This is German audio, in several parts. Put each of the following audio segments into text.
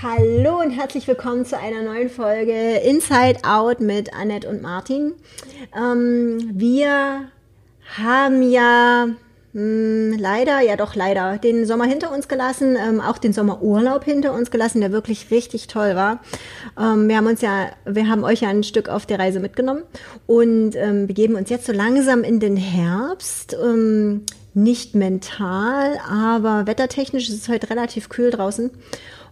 Hallo und herzlich willkommen zu einer neuen Folge Inside Out mit Annette und Martin. Ähm, wir haben ja mh, hm, leider, ja doch leider, den Sommer hinter uns gelassen, ähm, auch den Sommerurlaub hinter uns gelassen, der wirklich richtig toll war. Ähm, wir haben uns ja, wir haben euch ja ein Stück auf der Reise mitgenommen und ähm, begeben uns jetzt so langsam in den Herbst. Ähm, nicht mental, aber wettertechnisch ist es heute relativ kühl draußen.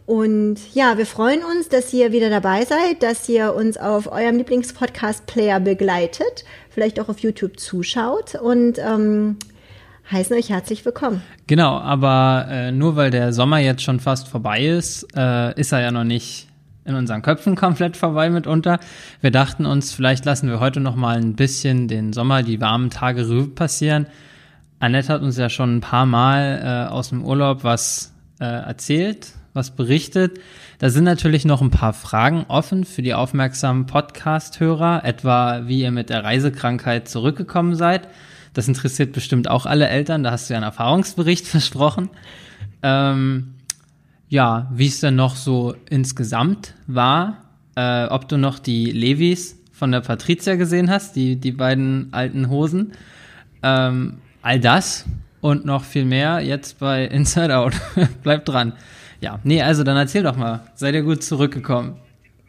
Und ja, wir freuen uns, dass ihr wieder dabei seid, dass ihr uns auf eurem Lieblingspodcast-Player begleitet, vielleicht auch auf YouTube zuschaut und ähm, heißen euch herzlich willkommen. Genau, aber äh, nur weil der Sommer jetzt schon fast vorbei ist, äh, ist er ja noch nicht in unseren Köpfen komplett vorbei mitunter. Wir dachten uns, vielleicht lassen wir heute noch mal ein bisschen den Sommer, die warmen Tage Revue passieren. Annette hat uns ja schon ein paar Mal äh, aus dem Urlaub was äh, erzählt, was berichtet. Da sind natürlich noch ein paar Fragen offen für die aufmerksamen Podcast-Hörer, etwa wie ihr mit der Reisekrankheit zurückgekommen seid. Das interessiert bestimmt auch alle Eltern, da hast du ja einen Erfahrungsbericht versprochen. Ähm, ja, wie es denn noch so insgesamt war, äh, ob du noch die Levis von der Patricia gesehen hast, die, die beiden alten Hosen. Ähm, all das und noch viel mehr jetzt bei Inside Out. Bleibt dran. Ja, nee, also dann erzähl doch mal. Seid ihr gut zurückgekommen?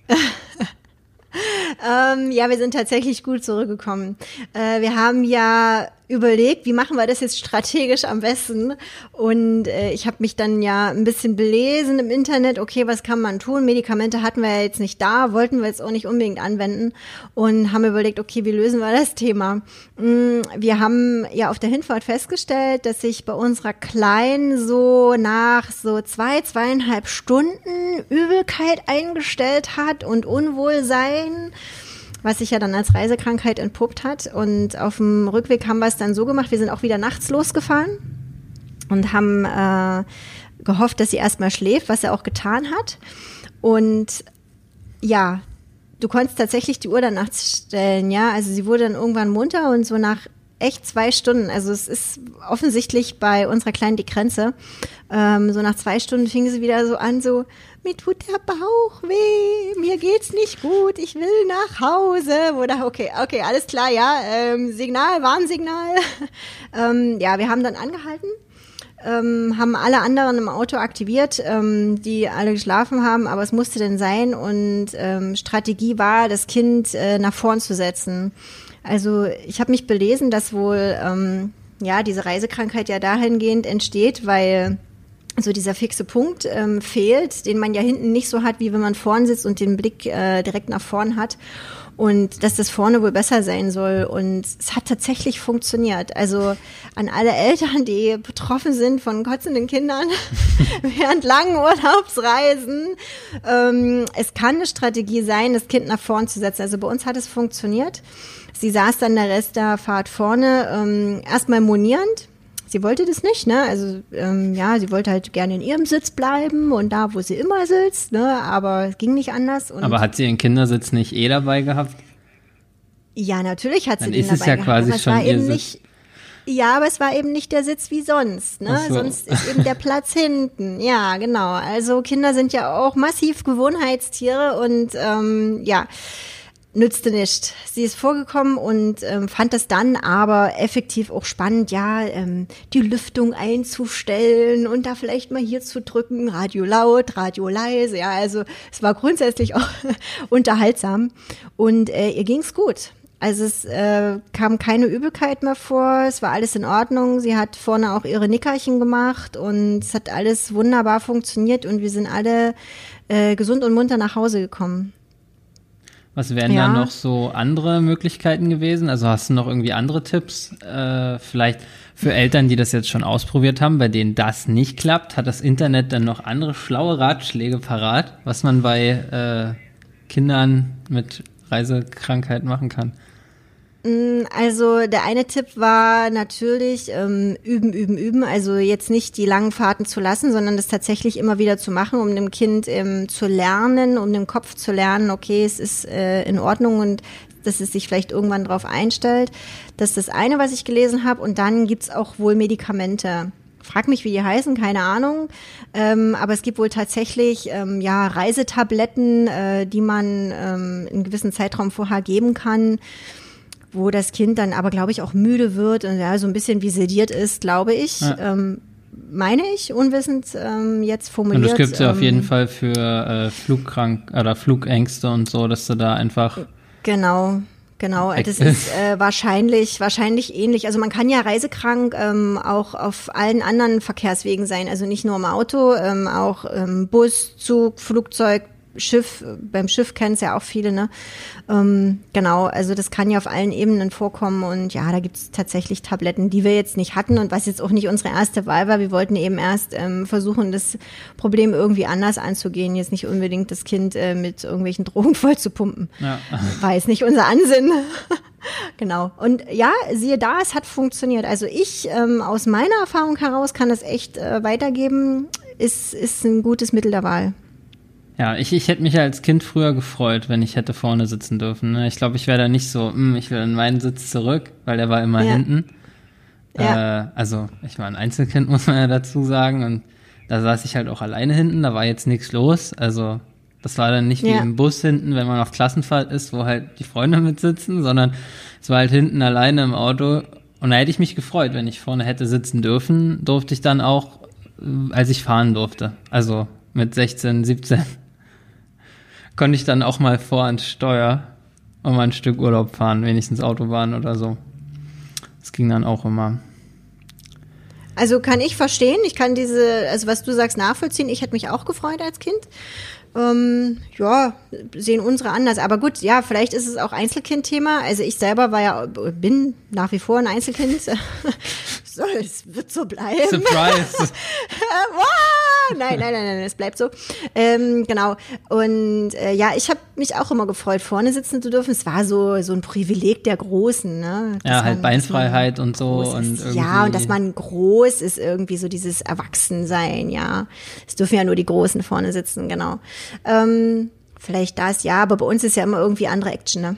ähm, ja, wir sind tatsächlich gut zurückgekommen. Äh, wir haben ja überlegt, wie machen wir das jetzt strategisch am besten. Und äh, ich habe mich dann ja ein bisschen belesen im Internet, okay, was kann man tun? Medikamente hatten wir ja jetzt nicht da, wollten wir jetzt auch nicht unbedingt anwenden und haben überlegt, okay, wie lösen wir das Thema? Mm, wir haben ja auf der Hinfahrt festgestellt, dass sich bei unserer Kleinen so nach so zwei, zweieinhalb Stunden Übelkeit eingestellt hat und Unwohlsein was sich ja dann als Reisekrankheit entpuppt hat. Und auf dem Rückweg haben wir es dann so gemacht, wir sind auch wieder nachts losgefahren und haben äh, gehofft, dass sie erstmal schläft, was er auch getan hat. Und ja, du konntest tatsächlich die Uhr dann nachts stellen, ja. Also sie wurde dann irgendwann munter und so nach echt zwei Stunden. Also es ist offensichtlich bei unserer Kleinen die Grenze. Ähm, so nach zwei Stunden fing sie wieder so an, so, mir tut der Bauch weh, mir geht's nicht gut, ich will nach Hause. Oder okay, okay, alles klar, ja. Ähm, Signal, Warnsignal. ähm, ja, wir haben dann angehalten. Ähm, haben alle anderen im Auto aktiviert, ähm, die alle geschlafen haben, aber es musste denn sein und ähm, Strategie war, das Kind äh, nach vorn zu setzen. Also ich habe mich belesen, dass wohl ähm, ja diese Reisekrankheit ja dahingehend entsteht, weil so dieser fixe Punkt ähm, fehlt, den man ja hinten nicht so hat, wie wenn man vorn sitzt und den Blick äh, direkt nach vorn hat. Und dass das vorne wohl besser sein soll. Und es hat tatsächlich funktioniert. Also an alle Eltern, die betroffen sind von kotzenden Kindern während langen Urlaubsreisen. Ähm, es kann eine Strategie sein, das Kind nach vorn zu setzen. Also bei uns hat es funktioniert. Sie saß dann der Rest der Fahrt vorne, ähm, erstmal monierend. Sie wollte das nicht, ne? Also ähm, ja, sie wollte halt gerne in ihrem Sitz bleiben und da, wo sie immer sitzt, ne? Aber es ging nicht anders. aber hat sie ihren Kindersitz nicht eh dabei gehabt? Ja, natürlich hat sie Dann den ist dabei es ja gehabt, quasi aber schon war ihr eben Sitz. nicht. Ja, aber es war eben nicht der Sitz wie sonst. Ne? So. Sonst ist eben der Platz hinten. Ja, genau. Also Kinder sind ja auch massiv Gewohnheitstiere und ähm, ja, nützte nicht. Sie ist vorgekommen und ähm, fand das dann aber effektiv auch spannend, ja, ähm, die Lüftung einzustellen und da vielleicht mal hier zu drücken, Radio laut, Radio leise. Ja, also es war grundsätzlich auch unterhaltsam und äh, ihr ging's gut. Also es äh, kam keine Übelkeit mehr vor, es war alles in Ordnung. Sie hat vorne auch ihre Nickerchen gemacht und es hat alles wunderbar funktioniert und wir sind alle äh, gesund und munter nach Hause gekommen. Was wären Ja. da noch so andere Möglichkeiten gewesen? Also hast du noch irgendwie andere Tipps? Äh, vielleicht für Eltern, die das jetzt schon ausprobiert haben, bei denen das nicht klappt, hat das Internet dann noch andere schlaue Ratschläge parat, was man bei äh, Kindern mit Reisekrankheit machen kann? Also der eine Tipp war natürlich ähm, üben, üben, üben. Also jetzt nicht die langen Fahrten zu lassen, sondern das tatsächlich immer wieder zu machen, um dem Kind ähm, zu lernen, um dem Kopf zu lernen, okay, es ist äh, in Ordnung und dass es sich vielleicht irgendwann drauf einstellt. Das ist das eine, was ich gelesen habe. Und dann gibt's auch wohl Medikamente frag mich, wie die heißen, keine Ahnung. Ähm, aber es gibt wohl tatsächlich ähm, ja Reisetabletten, äh, die man ähm, in gewissen Zeitraum vorher geben kann wo das Kind dann aber, glaube ich, auch müde wird und ja, so ein bisschen wie sediert ist, glaube ich. Ja. Ähm, meine ich, unwissend ähm, jetzt formuliert. Und das gibt es ja ähm, auf jeden Fall für äh, Flugkrank oder Flugängste und so, dass du da einfach. Genau. Genau, das ist äh, wahrscheinlich wahrscheinlich ähnlich. Also man kann ja reisekrank ähm, auch auf allen anderen Verkehrswegen sein, also nicht nur im Auto, ähm, auch ähm, Bus, Zug, Flugzeug, Schiff, beim Schiff kennen es ja auch viele, ne? Ähm, genau, also das kann ja auf allen Ebenen vorkommen und ja, da gibt es tatsächlich Tabletten, die wir jetzt nicht hatten und was jetzt auch nicht unsere erste Wahl war. Wir wollten eben erst ähm, versuchen, das Problem irgendwie anders anzugehen, jetzt nicht unbedingt das Kind äh, mit irgendwelchen Drogen voll zu pumpen. Ja. War jetzt nicht unser Ansinn. genau. Und ja, siehe da, es hat funktioniert. Also ich ähm, aus meiner Erfahrung heraus kann das echt äh, weitergeben. Ist, ist ein gutes Mittel der Wahl. Ja, ich, ich hätte mich als Kind früher gefreut, wenn ich hätte vorne sitzen dürfen. Ne? Ich glaube, ich wäre da nicht so, hm, ich will in meinen Sitz zurück, weil der war immer ja. hinten. Ja. Äh, also, ich war ein Einzelkind, muss man ja dazu sagen. Und da saß ich halt auch alleine hinten, da war jetzt nichts los. Also, das war dann nicht wie ja. im Bus hinten, wenn man auf Klassenfahrt ist, wo halt die Freunde mitsitzen, sondern es war halt hinten alleine im Auto. Und da hätte ich mich gefreut, wenn ich vorne hätte sitzen dürfen, durfte ich dann auch, äh, als ich fahren durfte. Also mit 16, 17 konnte ich dann auch mal vor ans Steuer und mal ein Stück Urlaub fahren, wenigstens Autobahn oder so. Das ging dann auch immer. Also kann ich verstehen, ich kann diese, also was du sagst, nachvollziehen. Ich hätte mich auch gefreut als Kind. Ähm, ja, sehen unsere anders. Aber gut, ja, vielleicht ist es auch Einzelkind-Thema. Also ich selber war ja, bin nach wie vor ein Einzelkind. so, es wird so bleiben. Surprise. nein, nein, nein, nein, es bleibt so. Ähm, genau. Und äh, ja, ich habe mich auch immer gefreut, vorne sitzen zu dürfen. Es war so so ein Privileg der Großen, ne? Dass ja, halt Beinfreiheit und so und irgendwie. Ja, und dass man groß ist, irgendwie so dieses Erwachsensein, ja. Es dürfen ja nur die Großen vorne sitzen, genau. Ähm, vielleicht das, ja, aber bei uns ist ja immer irgendwie andere Action, ne?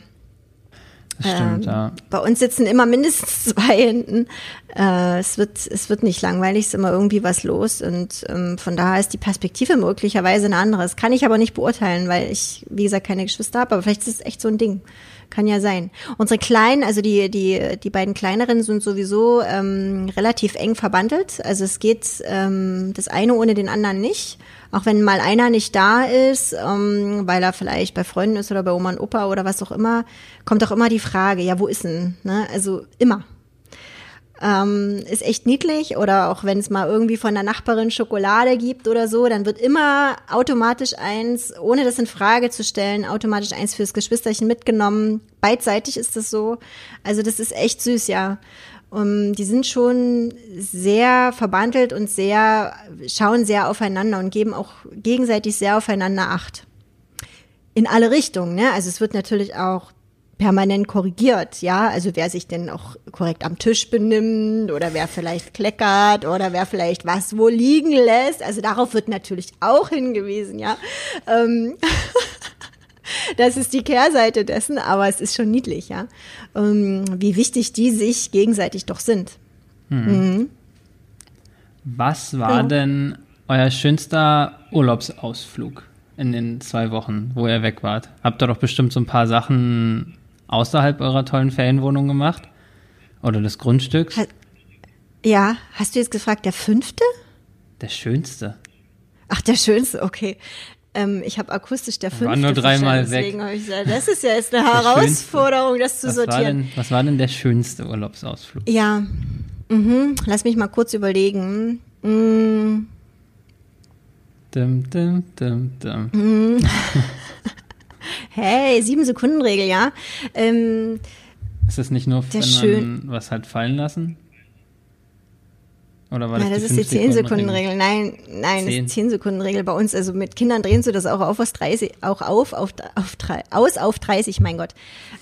Das stimmt, ähm, ja. Bei uns sitzen immer mindestens zwei hinten. Äh, es, wird, es wird nicht langweilig, es ist immer irgendwie was los. Und ähm, von daher ist die Perspektive möglicherweise eine andere. Das kann ich aber nicht beurteilen, weil ich, wie gesagt, keine Geschwister habe. Aber vielleicht ist es echt so ein Ding. Kann ja sein. Unsere Kleinen, also die, die, die beiden kleineren sind sowieso ähm, relativ eng verbandelt. Also es geht ähm, das eine ohne den anderen nicht. Auch wenn mal einer nicht da ist, ähm, weil er vielleicht bei Freunden ist oder bei Oma und Opa oder was auch immer, kommt auch immer die Frage, ja, wo ist denn? Ne? Also immer. Ähm, ist echt niedlich oder auch wenn es mal irgendwie von der Nachbarin Schokolade gibt oder so, dann wird immer automatisch eins, ohne das in Frage zu stellen, automatisch eins fürs Geschwisterchen mitgenommen. Beidseitig ist das so. Also das ist echt süß, ja. Um, die sind schon sehr verbandelt und sehr, schauen sehr aufeinander und geben auch gegenseitig sehr aufeinander Acht. In alle Richtungen, ne? Also es wird natürlich auch permanent korrigiert, ja, also wer sich denn auch korrekt am Tisch benimmt oder wer vielleicht kleckert oder wer vielleicht was wo liegen lässt, also darauf wird natürlich auch hingewiesen, ja. Ähm das ist die Kehrseite dessen, aber es ist schon niedlich, ja, ähm, wie wichtig die sich gegenseitig doch sind. Mhm. Mhm. Was war genau. denn euer schönster Urlaubsausflug in den zwei Wochen, wo ihr weg wart? Habt ihr doch bestimmt so ein paar Sachen außerhalb eurer tollen Ferienwohnung gemacht? Oder des Grundstücks? Ha ja, hast du jetzt gefragt, der fünfte? Der schönste. Ach, der schönste, okay. Ähm, ich habe akustisch der fünfte. War nur dreimal weg. Ich gesagt, das ist ja jetzt eine Herausforderung, das zu was sortieren. War denn, was war denn der schönste Urlaubsausflug? Ja, mhm. lass mich mal kurz überlegen. Mm. Dum, dum, dum, dum. Mm. hey, sieben Sekunden Regel, ja. Ähm, ist das nicht nur, wenn man was halt fallen lassen? Oder war das, ja, das ist die 10-Sekunden-Regel. Nein, nein, 10. das ist die 10-Sekunden-Regel bei uns. Also mit Kindern drehen sie das auch auf aus 30, auch auf, auf, auf, aus auf 30, mein Gott.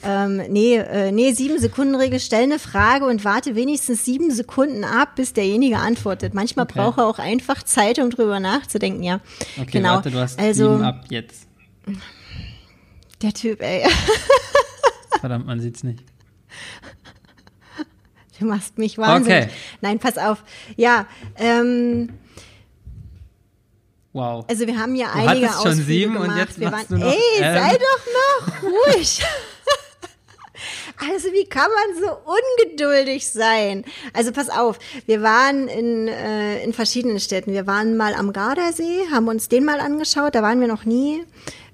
Ähm, nee, äh, nee, 7-Sekunden-Regel, stell eine Frage und warte wenigstens sieben Sekunden ab, bis derjenige antwortet. Manchmal okay. braucht er auch einfach Zeit, um drüber nachzudenken, ja. Okay, genau. warte, du hast also, sieben ab jetzt. Der Typ, ey. Verdammt, man sieht's nicht. Du machst mich wahnsinnig. Okay. Nein, pass auf. Ja, ähm, Wow. also wir haben ja Du einige hattest schon Ausflüge sieben gemacht. und jetzt wir waren, du noch, Ey, ähm. sei doch noch ruhig. Also wie kann man so ungeduldig sein? Also pass auf, wir waren in, äh, in verschiedenen Städten. Wir waren mal am Gardasee, haben uns den mal angeschaut, da waren wir noch nie.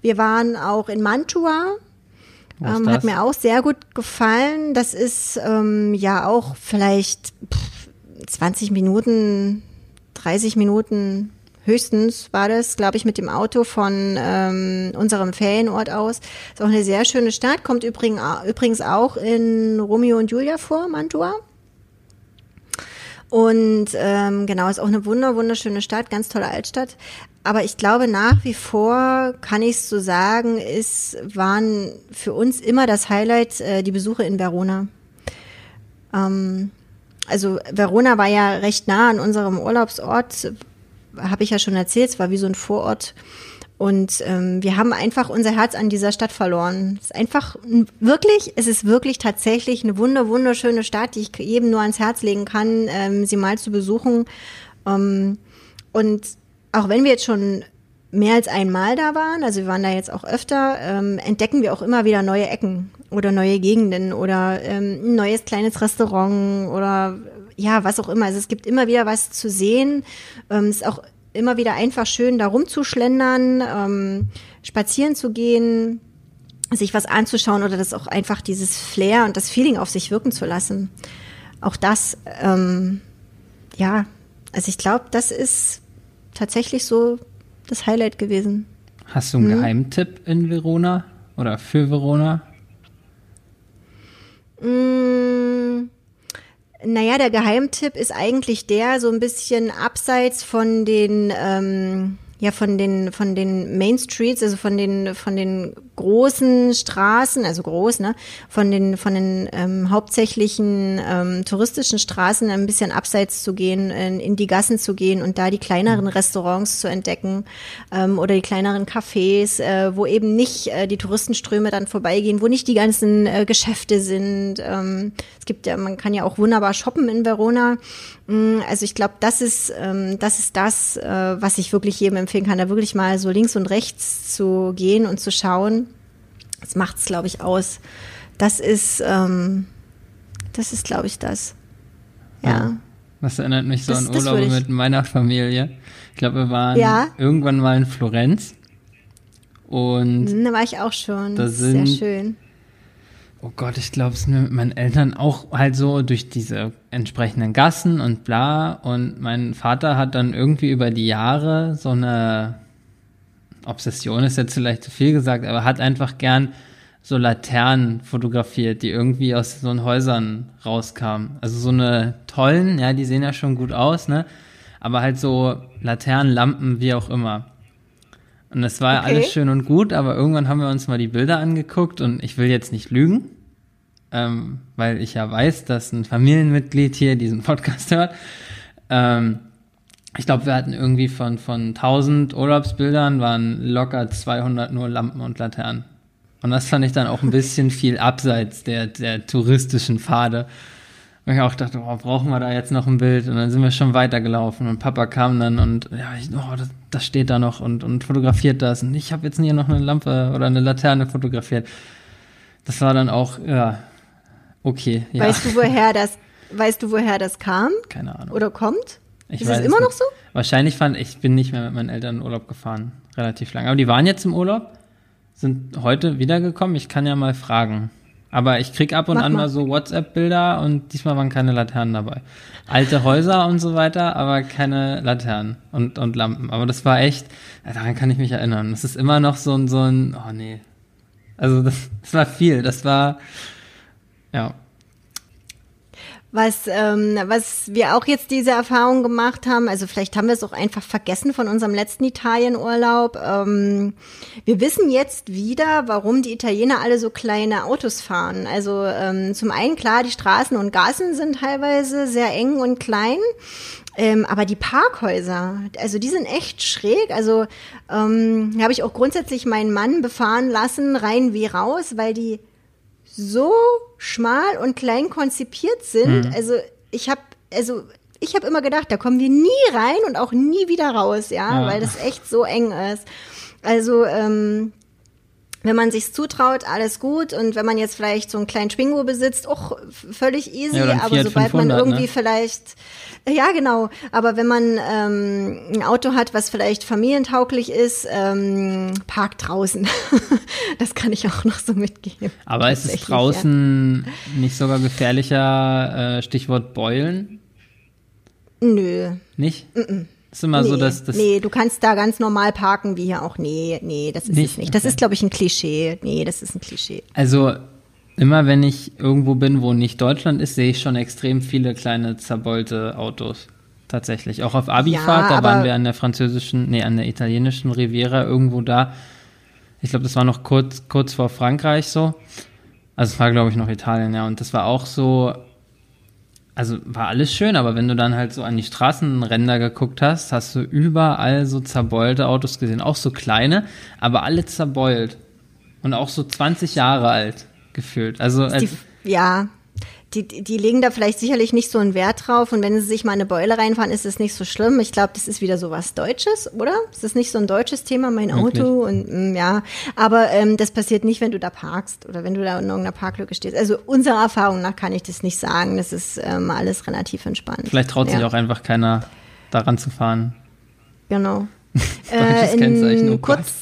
Wir waren auch in Mantua, ähm, hat mir auch sehr gut gefallen. Das ist ähm, ja auch vielleicht pff, 20 Minuten, 30 Minuten höchstens war das, glaube ich, mit dem Auto von ähm, unserem Ferienort aus. Ist auch eine sehr schöne Stadt, kommt übrigens, übrigens auch in Romeo und Julia vor, Mantua. Und ähm, genau, ist auch eine wunder, wunderschöne Stadt, ganz tolle Altstadt. Aber ich glaube nach wie vor, kann ich es so sagen, ist, waren für uns immer das Highlight äh, die Besuche in Verona. Ähm, also Verona war ja recht nah an unserem Urlaubsort, habe ich ja schon erzählt, es war wie so ein Vorort. Und ähm, wir haben einfach unser Herz an dieser Stadt verloren. Es ist einfach ein- wirklich, es ist wirklich tatsächlich eine wunder, wunderschöne Stadt, die ich jedem nur ans Herz legen kann, ähm, sie mal zu besuchen. Ähm, und auch wenn wir jetzt schon mehr als einmal da waren, also wir waren da jetzt auch öfter, ähm, entdecken wir auch immer wieder neue Ecken oder neue Gegenden oder ähm, ein neues kleines Restaurant oder ja, was auch immer. Also es gibt immer wieder was zu sehen. Ähm, es ist auch immer wieder einfach schön, da rumzuschlendern, ähm, spazieren zu gehen, sich was anzuschauen oder das auch einfach dieses Flair und das Feeling auf sich wirken zu lassen. Auch das, ähm, ja, also ich glaube, das ist tatsächlich so das Highlight gewesen. Hast du Hm? einen Geheimtipp in Verona oder für Verona? Mm, naja, der Geheimtipp ist eigentlich der, so ein bisschen abseits von den, ähm, ja, von den, von den Main Streets, also von den, von den großen Straßen, also groß, ne, von den, von den ähm, hauptsächlichen ähm, touristischen Straßen ein bisschen abseits zu gehen, in, in die Gassen zu gehen und da die kleineren Restaurants zu entdecken ähm, oder die kleineren Cafés, äh, wo eben nicht äh, die Touristenströme dann vorbeigehen, wo nicht die ganzen äh, Geschäfte sind. Ähm, es gibt ja, man kann ja auch wunderbar shoppen in Verona. Mm, Also ich glaube, das ist ähm, das ist das, äh, was ich wirklich jedem empfehlen kann, da wirklich mal so links und rechts zu gehen und zu schauen. Das macht's, glaube ich, aus. Das ist ähm, das ist, glaube ich, das. Ja. Das erinnert mich so Das- an Urlaube mit meiner Familie. Ich glaube, wir waren Ja. irgendwann mal in Florenz. Und Mm, Da war ich auch schon. Da Das ist sehr sind- schön. Oh Gott, ich glaube, es wir mit meinen Eltern auch halt so durch diese entsprechenden Gassen und bla. Und mein Vater hat dann irgendwie über die Jahre so eine Obsession ist jetzt vielleicht zu viel gesagt, aber hat einfach gern so Laternen fotografiert, die irgendwie aus so Häusern rauskamen. Also so eine tollen, ja, die sehen ja schon gut aus, ne? Aber halt so Laternen, Lampen, wie auch immer. Und das war Okay. alles schön und gut, aber irgendwann haben wir uns mal die Bilder angeguckt und ich will jetzt nicht lügen, ähm, weil ich ja weiß, dass ein Familienmitglied hier diesen Podcast hört. Ähm, ich glaube, wir hatten irgendwie von, von 1000 Urlaubsbildern waren locker 200 nur Lampen und Laternen. Und das fand ich dann auch ein bisschen viel abseits der, der touristischen Pfade. Und ich auch dachte, oh, brauchen wir da jetzt noch ein Bild? Und dann sind wir schon weitergelaufen und Papa kam dann und ja, ich, oh, das, das steht da noch und, und fotografiert das. Und ich habe jetzt hier noch eine Lampe oder eine Laterne fotografiert. Das war dann auch, ja, okay, ja, Weißt du, woher das, weißt du, woher das kam keine Ahnung. oder kommt? Ich ist weiß es immer noch so? Wahrscheinlich fand ich bin nicht mehr mit meinen Eltern in Urlaub gefahren, relativ lange. Aber die waren jetzt im Urlaub, sind heute wiedergekommen. Ich kann ja mal fragen. Aber ich krieg ab und Mach an mal. mal so WhatsApp-Bilder und diesmal waren keine Laternen dabei. Alte Häuser und so weiter, aber keine Laternen und, und Lampen. Aber das war echt, daran kann ich mich erinnern. Das ist immer noch so ein, so ein, oh nee. Also das, das war viel. Das war, ja. Was, ähm, was wir auch jetzt diese Erfahrung gemacht haben, also vielleicht haben wir es auch einfach vergessen von unserem letzten Italienurlaub. Ähm, wir wissen jetzt wieder, warum die Italiener alle so kleine Autos fahren. Also ähm, zum einen klar, die Straßen und Gassen sind teilweise sehr eng und klein. Ähm, aber die Parkhäuser, also die sind echt schräg. Also ähm, habe ich auch grundsätzlich meinen Mann befahren lassen, rein wie raus, weil die so schmal und klein konzipiert sind. Mhm. Also ich habe, also ich habe immer gedacht, da kommen wir nie rein und auch nie wieder raus, ja, ja. weil das echt so eng ist. Also ähm, wenn man sich's zutraut, alles gut. Und wenn man jetzt vielleicht so einen kleinen Twingo besitzt, auch völlig easy. Ja, aber sobald 500, man irgendwie ne? vielleicht, ja genau. Aber wenn man ähm, ein Auto hat, was vielleicht familientauglich ist, ähm, parkt draußen. das kann ich auch noch so mitgeben. Aber ist es draußen ja. nicht sogar gefährlicher? Äh, Stichwort Beulen? Nö. Nicht? Mm -mm. Ist immer nee, so, dass das. Nee, du kannst da ganz normal parken, wie hier auch. Nee, nee, das ist nicht, es nicht. Das okay. ist, glaube ich, ein Klischee. Nee, das ist ein Klischee. Also, immer wenn ich irgendwo bin, wo nicht Deutschland ist, sehe ich schon extrem viele kleine zerbeulte Autos. Tatsächlich. Auch auf Abifahrt, ja, da waren wir an der französischen, nee, an der italienischen Riviera irgendwo da. Ich glaube, das war noch kurz, kurz vor Frankreich so. Also es war, glaube ich, noch Italien, ja. Und das war auch so, also war alles schön, aber wenn du dann halt so an die Straßenränder geguckt hast, hast du überall so zerbeulte Autos gesehen, auch so kleine, aber alle zerbeult. Und auch so 20 Jahre alt gefühlt. Also die, ja, die, die legen da vielleicht sicherlich nicht so einen Wert drauf und wenn sie sich mal eine Beule reinfahren, ist es nicht so schlimm. Ich glaube, das ist wieder so was Deutsches, oder? Ist das nicht so ein deutsches Thema, mein Wirklich? Auto und mh, mm, ja, aber ähm, das passiert nicht, wenn du da parkst oder wenn du da in irgendeiner Parklücke stehst. Also unserer Erfahrung nach kann ich das nicht sagen. Das ist ähm, alles relativ entspannt. Vielleicht traut ja. sich auch einfach keiner daran zu fahren. Genau. Deutsches äh, Kennzeichen. Oh kurz,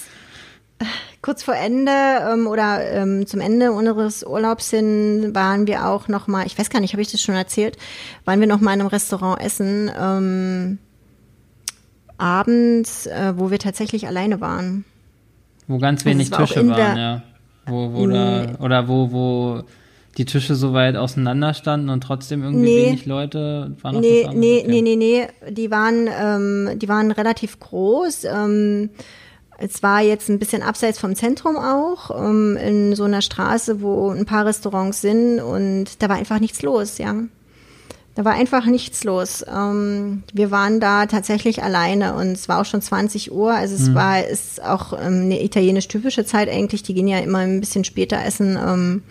kurz vor Ende ähm, oder ähm, zum Ende unseres Urlaubs hin waren wir auch noch mal, ich weiß gar nicht, habe ich das schon erzählt, waren wir noch mal in einem Restaurant essen ähm, abends, äh, wo wir tatsächlich alleine waren. Wo ganz wenig also Tische war waren, ja. Wo, wo nee. da, oder wo, wo die Tische so weit auseinander standen und trotzdem irgendwie nee. wenig Leute waren noch nee, nee, nee, nee, nee, die waren, ähm, die waren relativ groß. Ähm, es war jetzt ein bisschen abseits vom Zentrum auch, um, ähm, in so einer Straße, wo ein paar Restaurants sind und da war einfach nichts los, ja. Da war einfach nichts los. Ähm, wir waren da tatsächlich alleine und es war auch schon 20 Uhr. Also es mhm. war ist auch ähm, eine italienisch typische Zeit eigentlich. Die gehen ja immer ein bisschen später essen.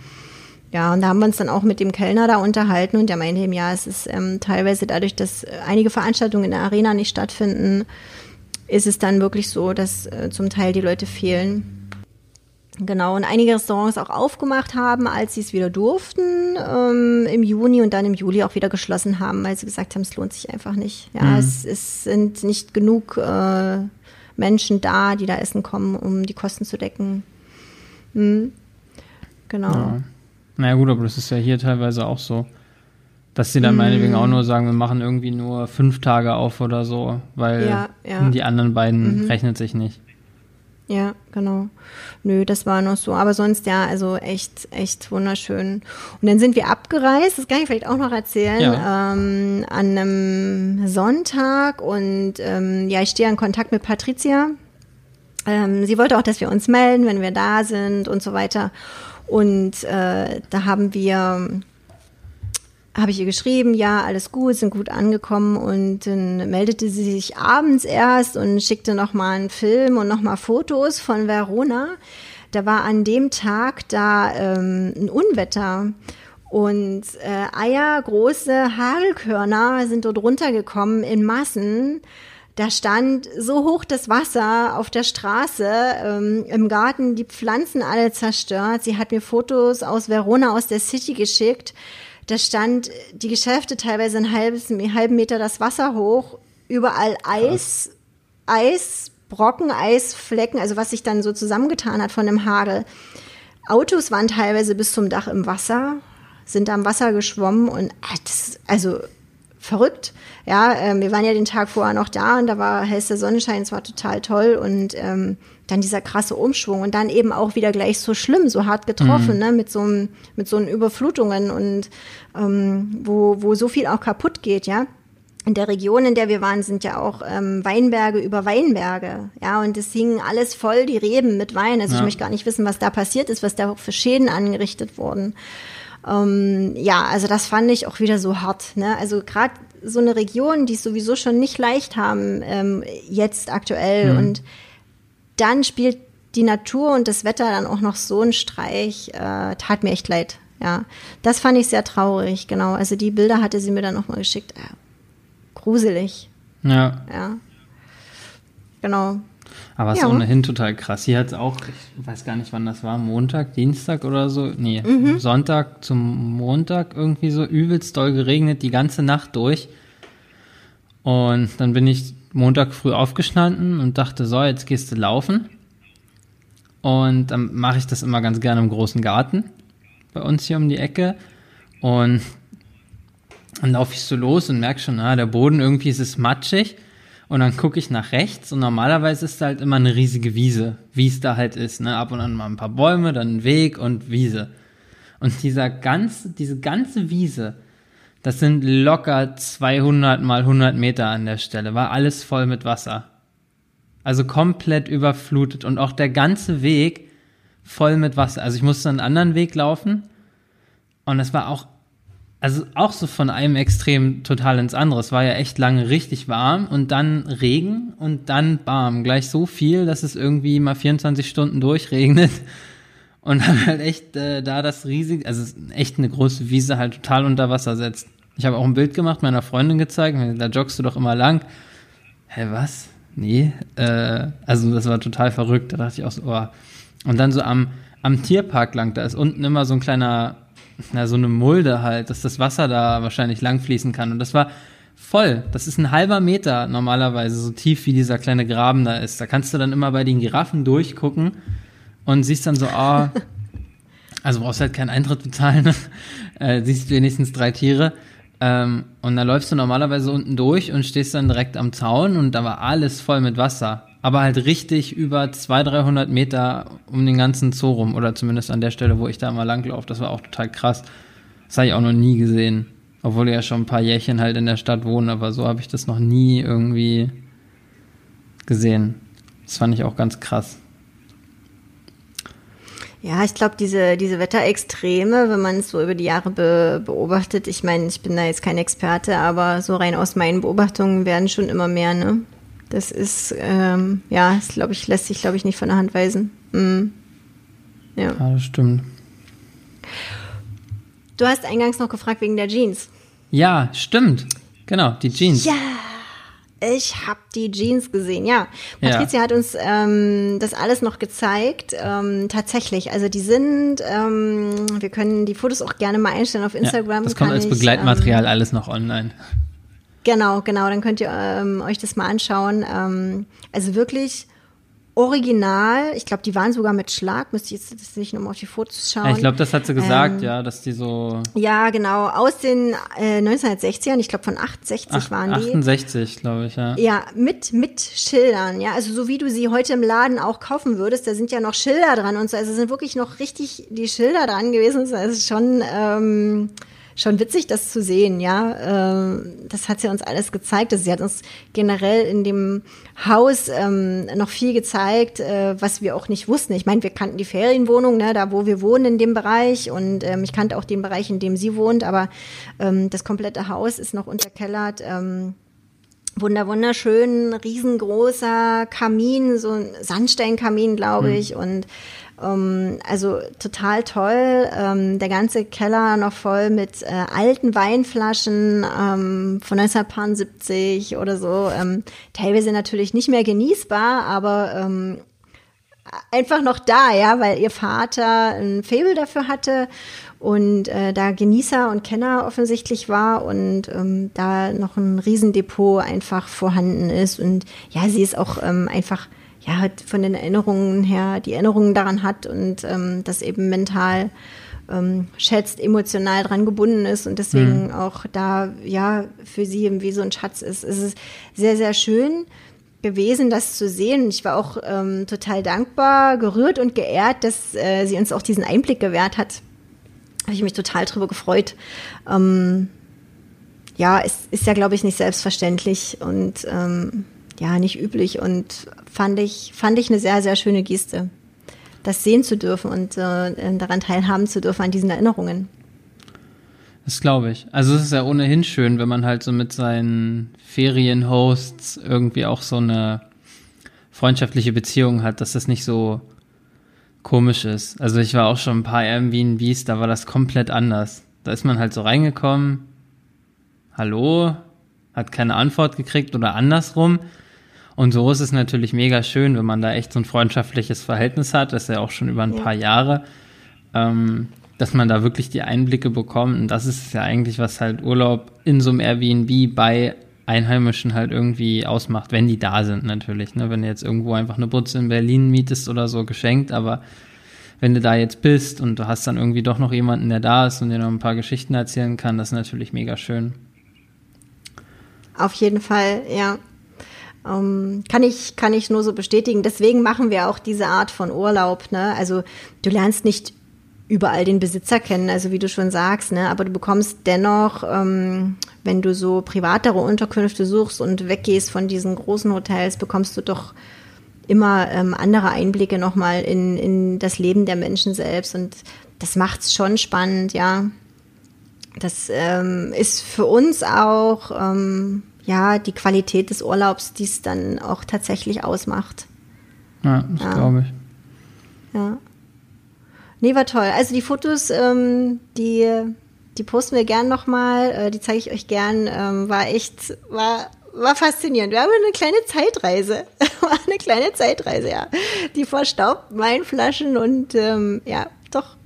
Ja, und da haben wir uns dann auch mit dem Kellner da unterhalten und der meinte ihm, ja, es ist ähm, teilweise dadurch, dass einige Veranstaltungen in der Arena nicht stattfinden, ist es dann wirklich so, dass äh, zum Teil die Leute fehlen. Genau, und einige Restaurants auch aufgemacht haben, als sie es wieder durften ähm, im Juni und dann im Juli auch wieder geschlossen haben, weil sie gesagt haben, es lohnt sich einfach nicht. Ja, mhm. es, es, sind nicht genug äh, Menschen da, die da essen kommen, um die Kosten zu decken. Mhm. Genau. Ja. Naja gut, aber das ist ja hier teilweise auch so. Dass sie dann mm. meinetwegen auch nur sagen, wir machen irgendwie nur fünf Tage auf oder so, weil ja, ja. die anderen beiden mhm. rechnet sich nicht. Ja, genau. Nö, das war noch so. Aber sonst ja, also echt, echt wunderschön. Und dann sind wir abgereist, das kann ich vielleicht auch noch erzählen, ja. ähm, an einem Sonntag. Und ähm, ja, ich stehe in Kontakt mit Patricia. Ähm, sie wollte auch, dass wir uns melden, wenn wir da sind und so weiter. Und äh, da haben wir habe ich ihr geschrieben, ja, alles gut, sind gut angekommen und dann meldete sie sich abends erst und schickte nochmal einen Film und nochmal Fotos von Verona. Da war an dem Tag da ähm, ein Unwetter und äh, Eier, große Hagelkörner sind dort runtergekommen in Massen. Da stand so hoch das Wasser auf der Straße, ähm, im Garten die Pflanzen alle zerstört. Sie hat mir Fotos aus Verona, aus der City geschickt da stand die Geschäfte teilweise einen halbes, einen halben Meter das Wasser hoch, überall Eis, Eisbrocken, Eisflecken, also was sich dann so zusammengetan hat von dem Hagel. Autos waren teilweise bis zum Dach im Wasser, sind da im Wasser geschwommen und ah, also verrückt. Ja, ähm, wir waren ja den Tag vorher noch da und da war hellster Sonnenschein, es war total toll und ähm, dann dieser krasse Umschwung und dann eben auch wieder gleich so schlimm, so hart getroffen, mhm. ne, mit so mit so Überflutungen und ähm, wo, wo so viel auch kaputt geht, ja. In der Region, in der wir waren, sind ja auch ähm, Weinberge über Weinberge, ja, und es hingen alles voll, die Reben mit Wein. Also ja. ich möchte gar nicht wissen, was da passiert ist, was da auch für Schäden angerichtet wurden. Ähm, ja, also das fand ich auch wieder so hart. Ne? Also gerade so eine Region, die es sowieso schon nicht leicht haben, ähm, jetzt aktuell. Mhm. Und dann spielt die Natur und das Wetter dann auch noch so ein Streich, äh, tat mir echt leid. Ja, das fand ich sehr traurig, genau. Also die Bilder hatte sie mir dann nochmal geschickt. Äh, gruselig. Ja. Ja. Genau. Aber es ist Ja. ohnehin total krass. Hier hat es auch, ich weiß gar nicht, wann das war, Montag, Dienstag oder so. Nee, Mhm. Sonntag zum Montag irgendwie so übelst doll geregnet, die ganze Nacht durch. Und dann bin ich Montag früh aufgestanden und dachte, so, jetzt gehst du laufen. Und dann mache ich das immer ganz gerne im großen Garten bei uns hier um die Ecke. Und dann laufe ich so los und merke schon, ah, der Boden irgendwie ist es matschig. Und dann gucke ich nach rechts und normalerweise ist da halt immer eine riesige Wiese, wie es da halt ist. Ne? Ab und an mal ein paar Bäume, dann ein Weg und Wiese. Und dieser ganze, diese ganze Wiese, das sind locker 200 mal 100 Meter an der Stelle, war alles voll mit Wasser. Also komplett überflutet und auch der ganze Weg voll mit Wasser. Also ich musste einen anderen Weg laufen und es war auch, also auch so von einem Extrem total ins andere. Es war ja echt lange richtig warm und dann Regen und dann Bam. Gleich so viel, dass es irgendwie mal 24 Stunden durchregnet. Und dann halt echt äh, da das riesige, also echt eine große Wiese halt total unter Wasser setzt. Ich habe auch ein Bild gemacht, meiner Freundin gezeigt, da joggst du doch immer lang. Hä, was? Nee, äh, also das war total verrückt. Da dachte ich auch so, oh. Und dann so am, am Tierpark lang, da ist unten immer so ein kleiner, na, so eine Mulde halt, dass das Wasser da wahrscheinlich lang fließen kann. Und das war voll. Das ist ein halber Meter normalerweise, so tief wie dieser kleine Graben da ist. Da kannst du dann immer bei den Giraffen durchgucken und siehst dann so, ah, also brauchst halt keinen Eintritt bezahlen, äh, siehst wenigstens drei Tiere. Ähm, und da läufst du normalerweise unten durch und stehst dann direkt am Zaun und da war alles voll mit Wasser. Aber halt richtig über 200, 300 Meter um den ganzen Zoo rum oder zumindest an der Stelle, wo ich da mal langlaufe. Das war auch total krass. Das habe ich auch noch nie gesehen. Obwohl ich ja schon ein paar Jährchen halt in der Stadt wohne, aber so habe ich das noch nie irgendwie gesehen. Das fand ich auch ganz krass. Ja, ich glaube, diese, diese Wetterextreme, wenn man es so über die Jahre be beobachtet, ich meine, ich bin da jetzt kein Experte, aber so rein aus meinen Beobachtungen werden schon immer mehr, ne? Das ist, ähm, ja, das glaube ich, lässt sich, glaube ich, nicht von der Hand weisen. Mhm. Ja. Ja, das stimmt. Du hast eingangs noch gefragt wegen der Jeans. Ja, stimmt. Genau, die Jeans. Ja, ich habe die Jeans gesehen. Ja, Ja. Patricia hat uns ähm, das alles noch gezeigt. Ähm, tatsächlich, also die sind, ähm, wir können die Fotos auch gerne mal einstellen auf Instagram. Ja, das kommt als ich, Begleitmaterial Ähm, alles noch online. genau, genau, dann könnt ihr ähm, euch das mal anschauen. Ähm, also wirklich original. Ich glaube, die waren sogar mit Schlag. Müsste ich jetzt nicht nochmal auf die Fotos schauen. Ja, ich glaube, das hat sie gesagt, Ähm, ja, dass die so ja, genau, aus den äh, 1960ern. Ich glaube, von 68 ach, waren die. 68, glaube ich, ja. Ja, mit, mit Schildern, ja. Also so wie du sie heute im Laden auch kaufen würdest, da sind ja noch Schilder dran und so. Also sind wirklich noch richtig die Schilder dran gewesen. Das ist schon, ähm, schon witzig, das zu sehen, ja. Ähm, das hat sie uns alles gezeigt. Also sie hat uns generell in dem Haus ähm, noch viel gezeigt, äh, was wir auch nicht wussten. Ich meine, wir kannten die Ferienwohnung, ne, da wo wir wohnen in dem Bereich und ähm, ich kannte auch den Bereich, in dem sie wohnt, aber ähm, das komplette Haus ist noch unterkellert. Wunder wunderschön, riesengroßer Kamin, so ein Sandsteinkamin, glaube ich. Und ähm, also total toll. Ähm, der ganze Keller noch voll mit äh, alten Weinflaschen ähm, von 1970 oder so. Ähm, teilweise natürlich nicht mehr genießbar, aber ähm, einfach noch da, ja, weil ihr Vater ein Faible dafür hatte und äh, da Genießer und Kenner offensichtlich war und ähm, da noch ein Riesendepot einfach vorhanden ist und ja, sie ist auch ähm, einfach ja hat von den Erinnerungen her die Erinnerungen daran hat und ähm, das eben mental ähm, schätzt, emotional dran gebunden ist und deswegen auch da ja für sie irgendwie so ein Schatz ist. Es ist sehr, sehr schön gewesen, das zu sehen. Ich war auch ähm, total dankbar, gerührt und geehrt, dass äh, sie uns auch diesen Einblick gewährt hat. Habe ich mich total drüber gefreut. Ähm, ja, es ist ja, glaube ich, nicht selbstverständlich und ähm, ja, nicht üblich und fand ich, fand ich eine sehr, sehr schöne Geste, das sehen zu dürfen und äh, daran teilhaben zu dürfen an diesen Erinnerungen. Das glaube ich. Also es ist ja ohnehin schön, wenn man halt so mit seinen Ferienhosts irgendwie auch so eine freundschaftliche Beziehung hat, dass das nicht so komisch ist. Also ich war auch schon ein paar Airbnbs, da war das komplett anders. Da ist man halt so reingekommen, hallo, hat keine Antwort gekriegt oder andersrum. Und so ist es natürlich mega schön, wenn man da echt so ein freundschaftliches Verhältnis hat, das ist ja auch schon über ein ja. paar Jahre, ähm, dass man da wirklich die Einblicke bekommt. Und das ist ja eigentlich, was halt Urlaub in so einem Airbnb bei Einheimischen halt irgendwie ausmacht, wenn die da sind natürlich. Ne? Wenn du jetzt irgendwo einfach eine Butze in Berlin mietest oder so geschenkt, aber wenn du da jetzt bist und du hast dann irgendwie doch noch jemanden, der da ist und dir noch ein paar Geschichten erzählen kann, das ist natürlich mega schön. Auf jeden Fall, ja. Um, ähm, kann ich kann ich nur so bestätigen. Deswegen machen wir auch diese Art von Urlaub. Ne? Also du lernst nicht überall den Besitzer kennen, also wie du schon sagst, ne? aber du bekommst dennoch, ähm, wenn du so privatere Unterkünfte suchst und weggehst von diesen großen Hotels, bekommst du doch immer ähm, andere Einblicke nochmal in, in das Leben der Menschen selbst und das macht es schon spannend, ja. Das ähm, ist für uns auch ähm, ja die Qualität des Urlaubs, die es dann auch tatsächlich ausmacht. Ja, das ja. glaube ich. Ja. Nee, war toll. Also die Fotos, ähm, die, die posten wir gern nochmal, äh, die zeige ich euch gern. Ähm, war echt, war, war faszinierend. Wir haben eine kleine Zeitreise. war eine kleine Zeitreise, ja. Die verstaubten Weinflaschen und ähm, ja, doch.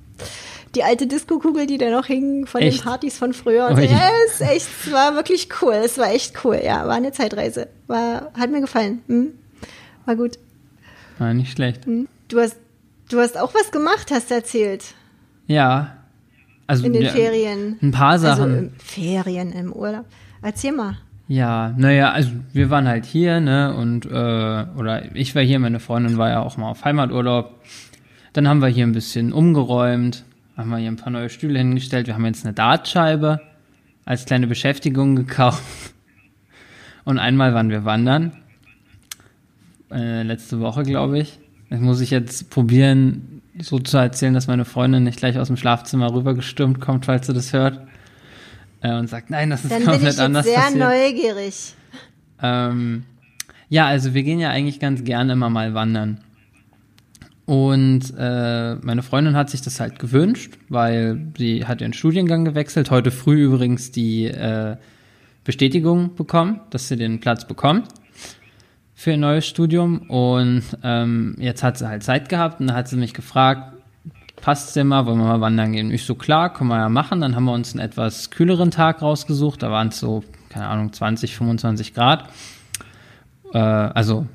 Die alte Disco-Kugel, die da noch hing von echt? den Partys von früher. Und so. Ja, ist echt, es war wirklich cool. Es war echt cool, ja. War eine Zeitreise. War, hat mir gefallen. Hm? War gut. War nicht schlecht. Hm? Du hast Du hast auch was gemacht, hast erzählt. Ja. Also in den ja, Ferien. Ein paar also Sachen. Also Ferien im Urlaub. Erzähl mal. Ja, naja, also wir waren halt hier, ne, und, äh, oder ich war hier, meine Freundin war ja auch mal auf Heimaturlaub. Dann haben wir hier ein bisschen umgeräumt, haben wir hier ein paar neue Stühle hingestellt. Wir haben jetzt eine Dartscheibe als kleine Beschäftigung gekauft. Und einmal waren wir wandern. Äh, letzte Woche, glaube ich. Das muss ich jetzt probieren, so zu erzählen, dass meine Freundin nicht gleich aus dem Schlafzimmer rübergestürmt kommt, falls sie das hört. Äh, und sagt, nein, das ist Dann komplett bin ich anders. Sehr passiert. neugierig. Ähm, ja, also wir gehen ja eigentlich ganz gerne immer mal wandern. Und äh, meine Freundin hat sich das halt gewünscht, weil sie hat ihren Studiengang gewechselt. Heute früh übrigens die äh, Bestätigung bekommen, dass sie den Platz bekommt für ein neues Studium und ähm, jetzt hat sie halt Zeit gehabt und da hat sie mich gefragt, passt dir mal, wollen wir mal wandern gehen? Ich so, klar, können wir ja machen. Dann haben wir uns einen etwas kühleren Tag rausgesucht, da waren es so, keine Ahnung, 20, 25 Grad. Äh, also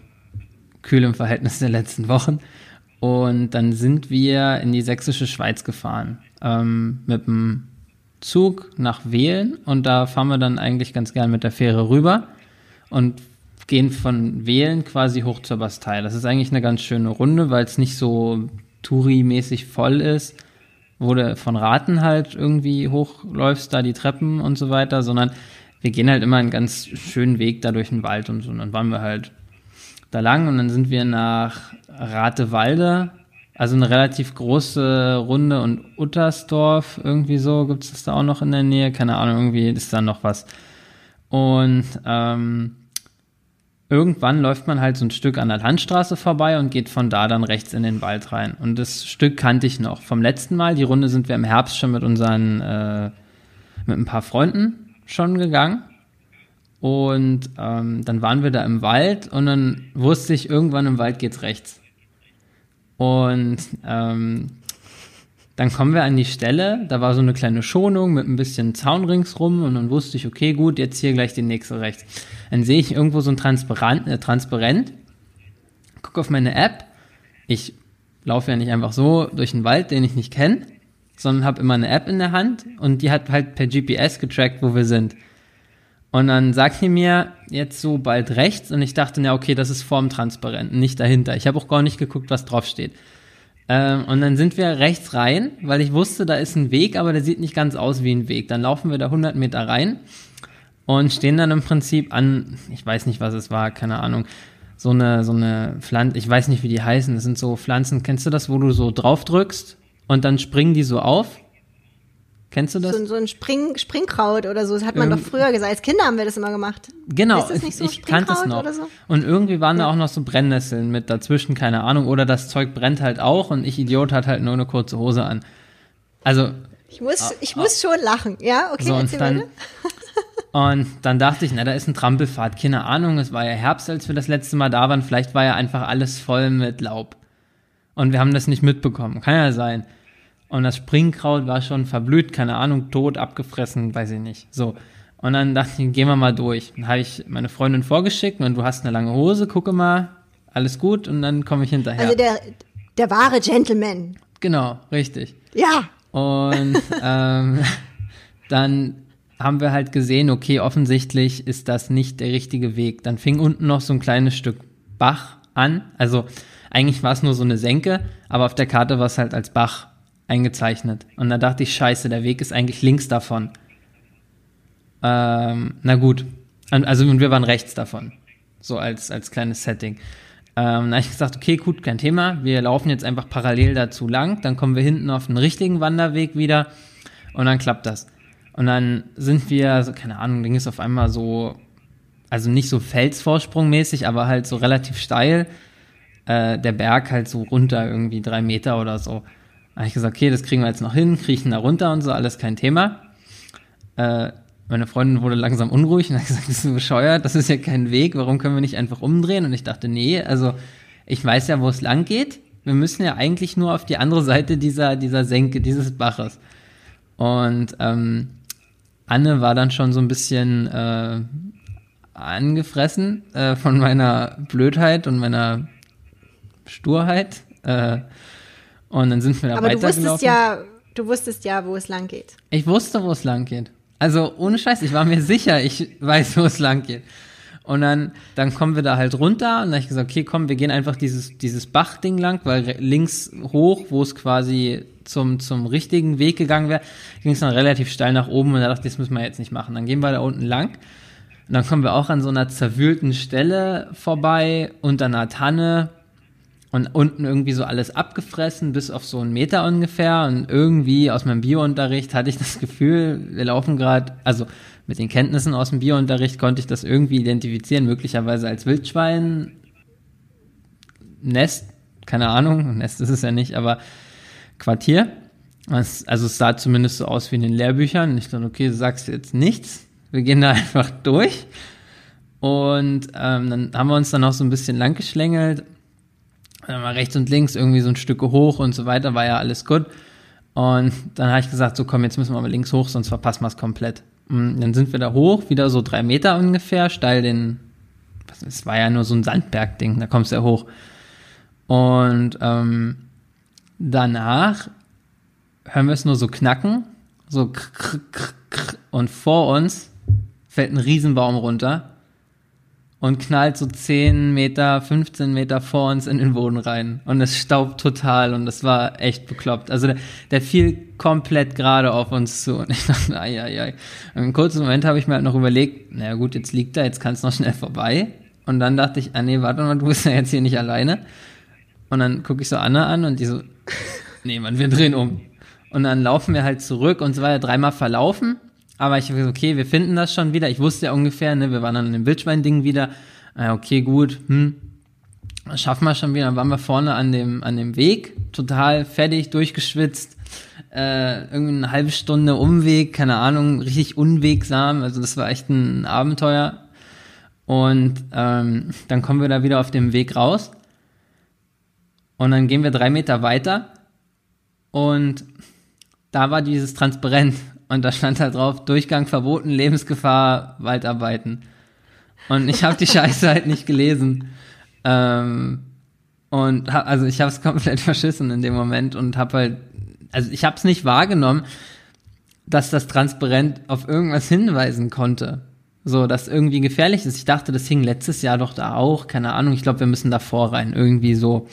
kühl im Verhältnis der letzten Wochen. Und dann sind wir in die sächsische Schweiz gefahren ähm, mit dem Zug nach Wählen und da fahren wir dann eigentlich ganz gern mit der Fähre rüber und gehen von Wählen quasi hoch zur Bastei. Das ist eigentlich eine ganz schöne Runde, weil es nicht so Touri-mäßig voll ist, wo du von Raten halt irgendwie hochläufst, da die Treppen und so weiter, sondern wir gehen halt immer einen ganz schönen Weg da durch den Wald und so. Und dann waren wir halt da lang und dann sind wir nach Ratewalde, also eine relativ große Runde und Uttersdorf, irgendwie so, gibt es das da auch noch in der Nähe? Keine Ahnung, irgendwie ist da noch was. Und ähm, irgendwann läuft man halt so ein Stück an der Landstraße vorbei und geht von da dann rechts in den Wald rein. Und das Stück kannte ich noch vom letzten Mal. Die Runde sind wir im Herbst schon mit unseren, äh, mit ein paar Freunden schon gegangen. Und ähm, dann waren wir da im Wald und dann wusste ich, irgendwann im Wald geht's rechts. Und ähm, dann kommen wir an die Stelle, da war so eine kleine Schonung mit ein bisschen Zaun ringsrum und dann wusste ich, okay, gut, jetzt hier gleich die nächste rechts. Dann sehe ich irgendwo so ein Transparent, äh, Transparent, gucke auf meine App, ich laufe ja nicht einfach so durch den Wald, den ich nicht kenne, sondern habe immer eine App in der Hand und die hat halt per GPS getrackt, wo wir sind. Und dann sagt die mir jetzt so bald rechts und ich dachte, ja, okay, das ist vorm Transparenten, nicht dahinter. Ich habe auch gar nicht geguckt, was drauf steht. Ähm, und dann sind wir rechts rein, weil ich wusste, da ist ein Weg, aber der sieht nicht ganz aus wie ein Weg. Dann laufen wir da 100 Meter rein und stehen dann im Prinzip an, ich weiß nicht, was es war, keine Ahnung, so eine, so eine Pflanze, ich weiß nicht, wie die heißen, das sind so Pflanzen, kennst du das, wo du so drauf drückst und dann springen die so auf? Kennst du das? So, so ein Spring, Springkraut oder so. Das hat man Irgend- doch früher gesagt. Als Kinder haben wir das immer gemacht. Genau, Ist das nicht so ich kannte es noch. oder so? Und irgendwie waren da Ja. auch noch so Brennnesseln mit dazwischen, keine Ahnung. Oder das Zeug brennt halt auch und ich Idiot hat halt nur eine kurze Hose an. Also, Ich muss, ich muss schon lachen. Ja, okay, so und dann, und dann dachte ich, na, da ist ein Trampelpfad, keine Ahnung, es war ja Herbst, als wir das letzte Mal da waren, vielleicht war ja einfach alles voll mit Laub. Und wir haben das nicht mitbekommen, kann ja sein. Und das Springkraut war schon verblüht, keine Ahnung, tot, abgefressen, weiß ich nicht. So. Und dann dachte ich, gehen wir mal durch. Dann habe ich meine Freundin vorgeschickt und du hast eine lange Hose, gucke mal, alles gut und dann komme ich hinterher. Also der, der wahre Gentleman. genau, richtig. Ja. Und ähm, dann haben wir halt gesehen, okay, offensichtlich ist das nicht der richtige Weg. Dann fing unten noch so ein kleines Stück Bach an. Also eigentlich war es nur so eine Senke, aber auf der Karte war es halt als Bach eingezeichnet. Und da dachte ich, scheiße, der Weg ist eigentlich links davon. Ähm, na gut. Also und wir waren rechts davon. So als, als kleines Setting. Ähm, da habe ich gesagt, okay, gut, kein Thema. Wir laufen jetzt einfach parallel dazu lang. Dann kommen wir hinten auf den richtigen Wanderweg wieder. Und dann klappt das. Und dann sind wir, so, keine Ahnung, Ding ist auf einmal so, also nicht so Felsvorsprungmäßig, aber halt so relativ steil. Äh, der Berg halt so runter, irgendwie drei Meter oder so. Habe ich gesagt, okay, das kriegen wir jetzt noch hin, kriechen da runter und so, alles kein Thema. Äh, meine Freundin wurde langsam unruhig und hat gesagt, bist du bescheuert, das ist ja kein Weg, warum können wir nicht einfach umdrehen? Und ich dachte, nee, also ich weiß ja, wo es lang geht. Wir müssen ja eigentlich nur auf die andere Seite dieser, dieser Senke, dieses Baches. Und ähm, Anne war dann schon so ein bisschen äh, angefressen äh, von meiner Blödheit und meiner Sturheit. Äh, und dann sind wir da Aber du wusstest ja, du wusstest ja, wo es lang geht. Ich wusste, wo es lang geht. Also ohne Scheiß, ich war mir sicher, ich weiß, wo es lang geht. Und dann, dann kommen wir da halt runter und dann habe ich gesagt, okay, komm, wir gehen einfach dieses, dieses Bachding lang, weil links hoch, wo es quasi zum, zum richtigen Weg gegangen wäre, ging es dann relativ steil nach oben und da dachte ich, das müssen wir jetzt nicht machen. Dann gehen wir da unten lang und dann kommen wir auch an so einer zerwühlten Stelle vorbei, unter einer Tanne und unten irgendwie so alles abgefressen, bis auf so einen Meter ungefähr. Und irgendwie aus meinem Biounterricht hatte ich das Gefühl, wir laufen gerade, also mit den Kenntnissen aus dem Biounterricht konnte ich das irgendwie identifizieren, möglicherweise als Wildschwein. Nest, keine Ahnung, Nest ist es ja nicht, aber Quartier. Also es sah zumindest so aus wie in den Lehrbüchern. Ich dachte, okay, du sagst jetzt nichts. Wir gehen da einfach durch. Und ähm, dann haben wir uns dann noch so ein bisschen lang geschlängelt. Dann mal rechts und links irgendwie so ein Stück hoch und so weiter, war ja alles gut. Und dann habe ich gesagt, so komm, jetzt müssen wir mal links hoch, sonst verpassen wir es komplett. Und dann sind wir da hoch, wieder so drei Meter ungefähr, steil den, es war ja nur so ein Sandberg-Ding, da kommst du ja hoch. Und ähm, danach hören wir es nur so knacken, so krr, krr, krr, und vor uns fällt ein Riesenbaum runter und knallt so 10 Meter, 15 Meter vor uns in den Boden rein. Und es staubt total und das war echt bekloppt. Also der, der fiel komplett gerade auf uns zu und ich dachte, ai, ai, ai. Und im kurzen Moment habe ich mir halt noch überlegt, naja gut, jetzt liegt er, jetzt kann es noch schnell vorbei. Und dann dachte ich, ah nee, warte mal, du bist ja jetzt hier nicht alleine. Und dann gucke ich so Anna an und die so, nee, Mann, wir drehen um. Und dann laufen wir halt zurück und es war ja dreimal verlaufen. Aber ich habe gesagt, okay, wir finden das schon wieder. Ich wusste ja ungefähr, ne, wir waren dann in dem Wildschwein-Ding wieder. Ah, okay, gut, hm, schaffen wir schon wieder. Dann waren wir vorne an dem, an dem Weg, total fertig, durchgeschwitzt. Äh, irgendwie eine halbe Stunde Umweg, keine Ahnung, richtig unwegsam. Also das war echt ein Abenteuer. Und ähm, dann kommen wir da wieder auf dem Weg raus. Und dann gehen wir drei Meter weiter. Und da war dieses Transparent. Und da stand halt drauf, Durchgang verboten, Lebensgefahr, Waldarbeiten. Und ich habe die Scheiße halt nicht gelesen. Ähm, und hab, also ich habe es komplett verschissen in dem Moment und habe halt, also ich habe es nicht wahrgenommen, dass das Transparent auf irgendwas hinweisen konnte. So, dass irgendwie gefährlich ist. Ich dachte, das hing letztes Jahr doch da auch. Keine Ahnung. Ich glaube, wir müssen davor rein. Irgendwie so.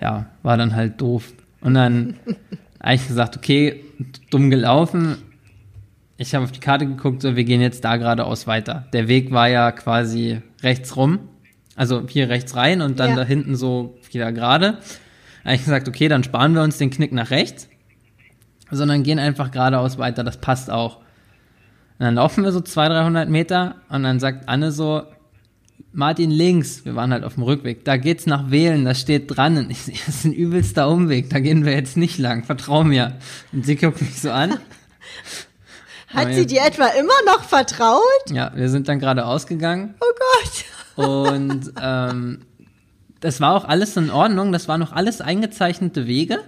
Ja, war dann halt doof. Und dann habe ich gesagt, okay, dumm gelaufen. Ich habe auf die Karte geguckt, so, wir gehen jetzt da geradeaus weiter. Der Weg war ja quasi rechts rum. Also hier rechts rein und dann Ja. da hinten so wieder gerade. Da habe ich gesagt, okay, dann sparen wir uns den Knick nach rechts. sondern gehen einfach geradeaus weiter, das passt auch. Und dann laufen wir so 200, 300 Meter und dann sagt Anne so, Martin links, wir waren halt auf dem Rückweg, da geht's nach Wählen, das steht dran und ich, das ist ein übelster Umweg, da gehen wir jetzt nicht lang, vertrau mir. Und sie guckt mich so an. Hat sie dir etwa immer noch vertraut? Ja, wir sind dann gerade ausgegangen. Oh Gott. Und ähm, das war auch alles in Ordnung, das waren noch alles eingezeichnete Wege.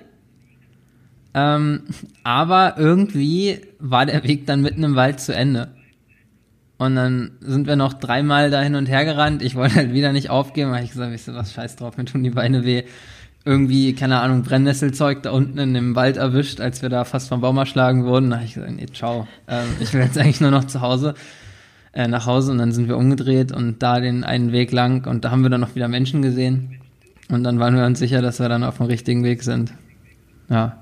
Ähm, aber irgendwie war der Weg dann mitten im Wald zu Ende. Und dann sind wir noch dreimal da hin und her gerannt. Ich wollte halt wieder nicht aufgeben, weil ich gesagt habe, ich so, was scheiß drauf, mir tun die Beine weh. Irgendwie, keine Ahnung, Brennnesselzeug da unten in dem Wald erwischt, als wir da fast vom Baum erschlagen wurden. Da habe ich gesagt, nee, ciao. Ähm, ich will jetzt eigentlich nur noch zu Hause, äh, nach Hause. Und dann sind wir umgedreht und da den einen Weg lang. Und da haben wir dann noch wieder Menschen gesehen. Und dann waren wir uns sicher, dass wir dann auf dem richtigen Weg sind. Ja.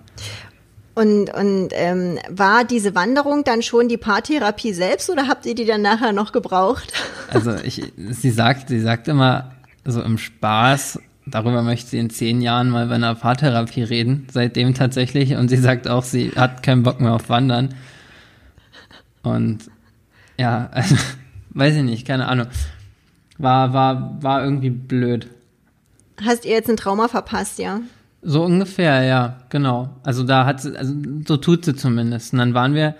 Und, und ähm, war diese Wanderung dann schon die Paartherapie selbst oder habt ihr die dann nachher noch gebraucht? Also ich, sie sagt, sie sagt immer so im Spaß, darüber möchte sie in zehn Jahren mal bei einer Paartherapie reden, seitdem tatsächlich. Und sie sagt auch, sie hat keinen Bock mehr auf Wandern. Und ja, also, weiß ich nicht, keine Ahnung. War, war, war irgendwie blöd. Hast ihr jetzt ein Trauma verpasst, ja? So ungefähr, ja, genau. Also da hat sie, also so tut sie zumindest. Und dann waren wir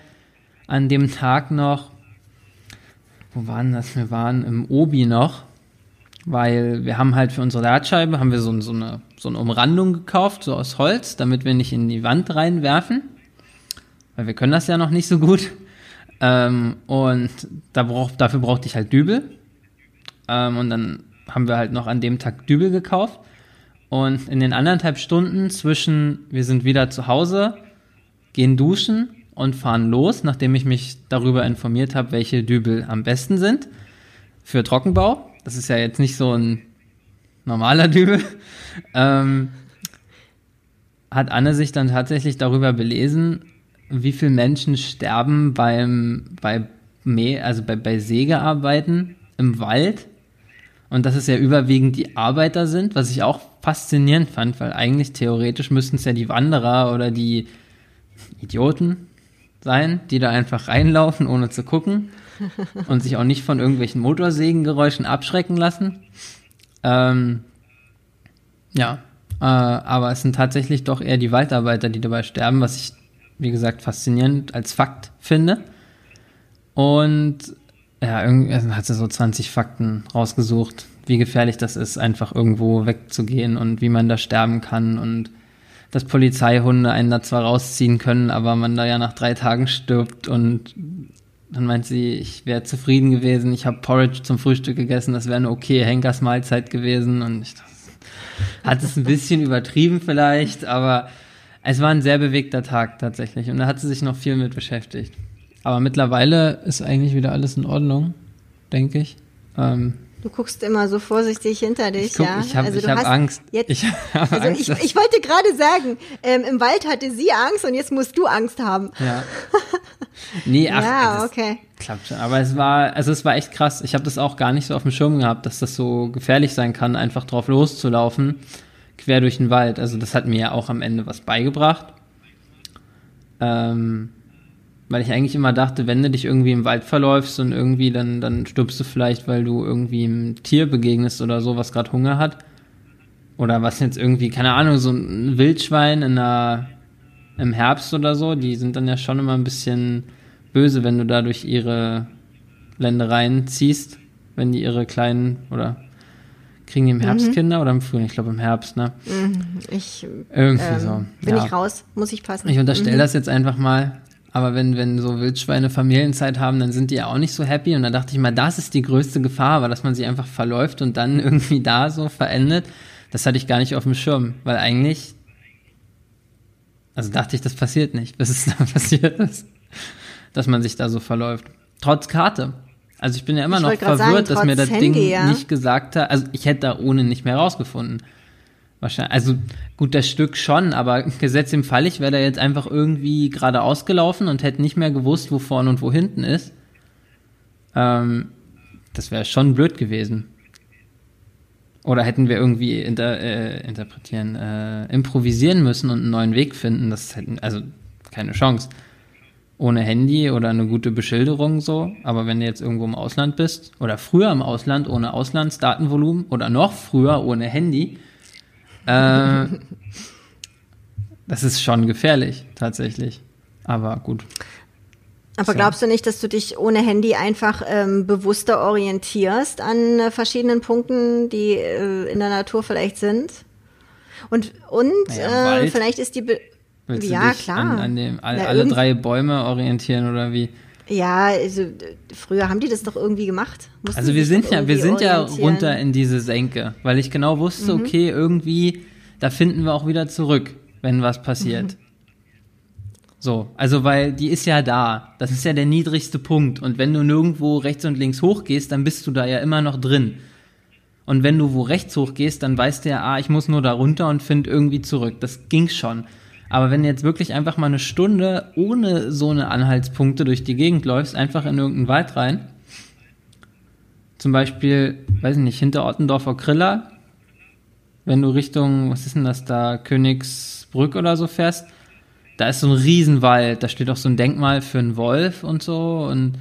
an dem Tag noch, wo waren das? Wir waren im Obi noch, weil wir haben halt für unsere Dartscheibe haben wir so, so, eine, so eine Umrandung gekauft, so aus Holz, damit wir nicht in die Wand reinwerfen. Weil wir können das ja noch nicht so gut. Ähm, und da brauch, dafür brauchte ich halt Dübel. Ähm, und dann haben wir halt noch an dem Tag Dübel gekauft. Und in den anderthalb Stunden zwischen, wir sind wieder zu Hause, gehen duschen und fahren los, nachdem ich mich darüber informiert habe, welche Dübel am besten sind für Trockenbau. Das ist ja jetzt nicht so ein normaler Dübel. Ähm, hat Anne sich dann tatsächlich darüber belesen, wie viele Menschen sterben beim, bei, Mäh, also bei, bei Sägearbeiten im Wald und dass es ja überwiegend die Arbeiter sind, was ich auch faszinierend fand, weil eigentlich theoretisch müssten es ja die Wanderer oder die Idioten sein, die da einfach reinlaufen, ohne zu gucken und sich auch nicht von irgendwelchen Motorsägengeräuschen abschrecken lassen. Ähm, ja, äh, aber es sind tatsächlich doch eher die Waldarbeiter, die dabei sterben, was ich, wie gesagt, faszinierend als Fakt finde. Und ja, irgendwie also hat sie so 20 Fakten rausgesucht, wie gefährlich das ist, einfach irgendwo wegzugehen und wie man da sterben kann und dass Polizeihunde einen da zwar rausziehen können, aber man da ja nach drei Tagen stirbt und dann meint sie, ich wäre zufrieden gewesen, ich habe Porridge zum Frühstück gegessen, das wäre eine okay Henkersmahlzeit gewesen und ich hat es ein bisschen übertrieben vielleicht, aber es war ein sehr bewegter Tag tatsächlich und da hat sie sich noch viel mit beschäftigt. Aber mittlerweile ist eigentlich wieder alles in Ordnung, denke ich. Ähm, Du guckst immer so vorsichtig hinter dich, ich guck, ja. Ich habe also hab Angst. Jetzt, ich hab also Angst. Ich, ich wollte gerade sagen, ähm, im Wald hatte sie Angst und jetzt musst du Angst haben. Ja. Nee, ach, ja, okay. Klappt schon. Aber es war, also es war echt krass. Ich habe das auch gar nicht so auf dem Schirm gehabt, dass das so gefährlich sein kann, einfach drauf loszulaufen, quer durch den Wald. Also das hat mir ja auch am Ende was beigebracht. Ähm, weil ich eigentlich immer dachte, wenn du dich irgendwie im Wald verläufst und irgendwie dann, dann stirbst du vielleicht, weil du irgendwie einem Tier begegnest oder so, was gerade Hunger hat. Oder was jetzt irgendwie, keine Ahnung, so ein Wildschwein in einer, im Herbst oder so, die sind dann ja schon immer ein bisschen böse, wenn du da durch ihre Ländereien ziehst, wenn die ihre kleinen oder kriegen die im Herbst Mhm. Kinder oder im Frühling? Ich glaube im Herbst, ne? Ich Irgendwie ähm, so. bin ja. ich raus, muss ich passen. Ich unterstelle Mhm. das jetzt einfach mal. Aber wenn, wenn so Wildschweine Familienzeit haben, dann sind die ja auch nicht so happy. Und da dachte ich mal, das ist die größte Gefahr, aber dass man sich einfach verläuft und dann irgendwie da so verendet, das hatte ich gar nicht auf dem Schirm. Weil eigentlich, also dachte ich, das passiert nicht, bis es dann passiert ist, dass man sich da so verläuft. Trotz Karte. Also ich bin ja immer Ich noch verwirrt, sagen, dass mir das Ding Handy, ja. nicht gesagt hat. Also ich hätte da ohne nicht mehr rausgefunden. Wahrscheinlich, also gut, das Stück schon, aber gesetzt im Fall, ich wäre da jetzt einfach irgendwie geradeaus gelaufen und hätte nicht mehr gewusst, wo vorne und wo hinten ist. Ähm, das wäre schon blöd gewesen. Oder hätten wir irgendwie inter, äh, interpretieren, äh, improvisieren müssen und einen neuen Weg finden. Das hätten, also keine Chance. Ohne Handy oder eine gute Beschilderung so. Aber wenn du jetzt irgendwo im Ausland bist oder früher im Ausland ohne Auslandsdatenvolumen oder noch früher ohne Handy, äh, das ist schon gefährlich tatsächlich. Aber gut. Aber glaubst du nicht, dass du dich ohne Handy einfach ähm, bewusster orientierst an äh, verschiedenen Punkten, die äh, in der Natur vielleicht sind? Und, und naja, äh, vielleicht ist die. Be Willst ja, klar. An, an dem, all, ja, alle drei Bäume orientieren oder wie? Ja, also früher haben die das doch irgendwie gemacht. Mussten also wir sind ja, wir sind ja runter in diese Senke, weil ich genau wusste, mhm. okay, irgendwie, da finden wir auch wieder zurück, wenn was passiert. Mhm. So, also weil die ist ja da. Das ist ja der niedrigste Punkt. Und wenn du nirgendwo rechts und links hochgehst, dann bist du da ja immer noch drin. Und wenn du wo rechts hochgehst, dann weißt du ja, ah, ich muss nur da runter und finde irgendwie zurück. Das ging schon. Aber wenn du jetzt wirklich einfach mal eine Stunde ohne so eine Anhaltspunkte durch die Gegend läufst, einfach in irgendeinen Wald rein, zum Beispiel, weiß ich nicht, hinter Ottendorfer Kriller, wenn du Richtung, was ist denn das da, Königsbrück oder so fährst, da ist so ein Riesenwald, da steht auch so ein Denkmal für einen Wolf und so. Und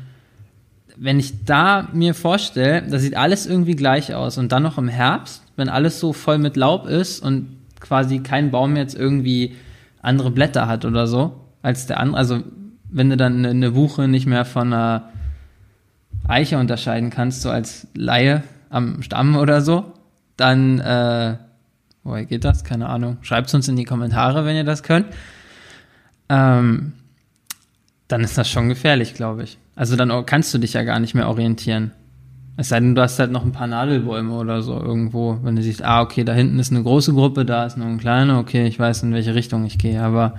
wenn ich da mir vorstelle, da sieht alles irgendwie gleich aus und dann noch im Herbst, wenn alles so voll mit Laub ist und quasi kein Baum jetzt irgendwie andere Blätter hat oder so als der andere, also wenn du dann eine Wuche nicht mehr von einer Eiche unterscheiden kannst, so als Laie am Stamm oder so, dann, äh, woher geht das? Keine Ahnung. Schreibt uns in die Kommentare, wenn ihr das könnt ähm, dann ist das schon gefährlich, glaube ich. Also dann kannst du dich ja gar nicht mehr orientieren. Es sei denn, du hast halt noch ein paar Nadelbäume oder so irgendwo, wenn du siehst, ah, okay, da hinten ist eine große Gruppe, da ist noch eine kleine, okay, ich weiß, in welche Richtung ich gehe, aber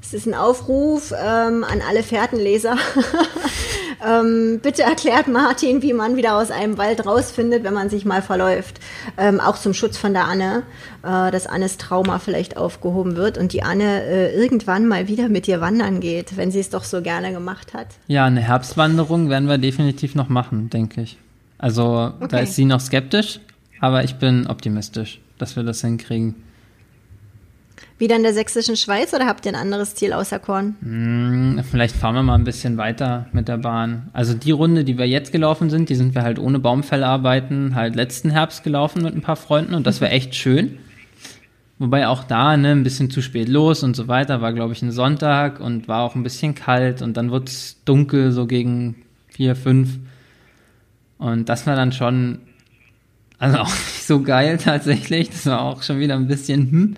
es ist ein Aufruf ähm, an alle Fährtenleser. ähm, bitte erklärt Martin, wie man wieder aus einem Wald rausfindet, wenn man sich mal verläuft. Ähm, auch zum Schutz von der Anne, äh, dass Annes Trauma vielleicht aufgehoben wird und die Anne äh, irgendwann mal wieder mit dir wandern geht, wenn sie es doch so gerne gemacht hat. Ja, eine Herbstwanderung werden wir definitiv noch machen, denke ich. Also okay. da ist sie noch skeptisch, aber ich bin optimistisch, dass wir das hinkriegen. Wieder in der sächsischen Schweiz oder habt ihr ein anderes Ziel außer Korn? Hm, vielleicht fahren wir mal ein bisschen weiter mit der Bahn. Also die Runde, die wir jetzt gelaufen sind, die sind wir halt ohne Baumfellarbeiten halt letzten Herbst gelaufen mit ein paar Freunden und das wäre echt schön. Wobei auch da, ne, ein bisschen zu spät los und so weiter, war glaube ich ein Sonntag und war auch ein bisschen kalt und dann wird es dunkel, so gegen vier, fünf. Und das war dann schon, also auch nicht so geil tatsächlich. Das war auch schon wieder ein bisschen, hm.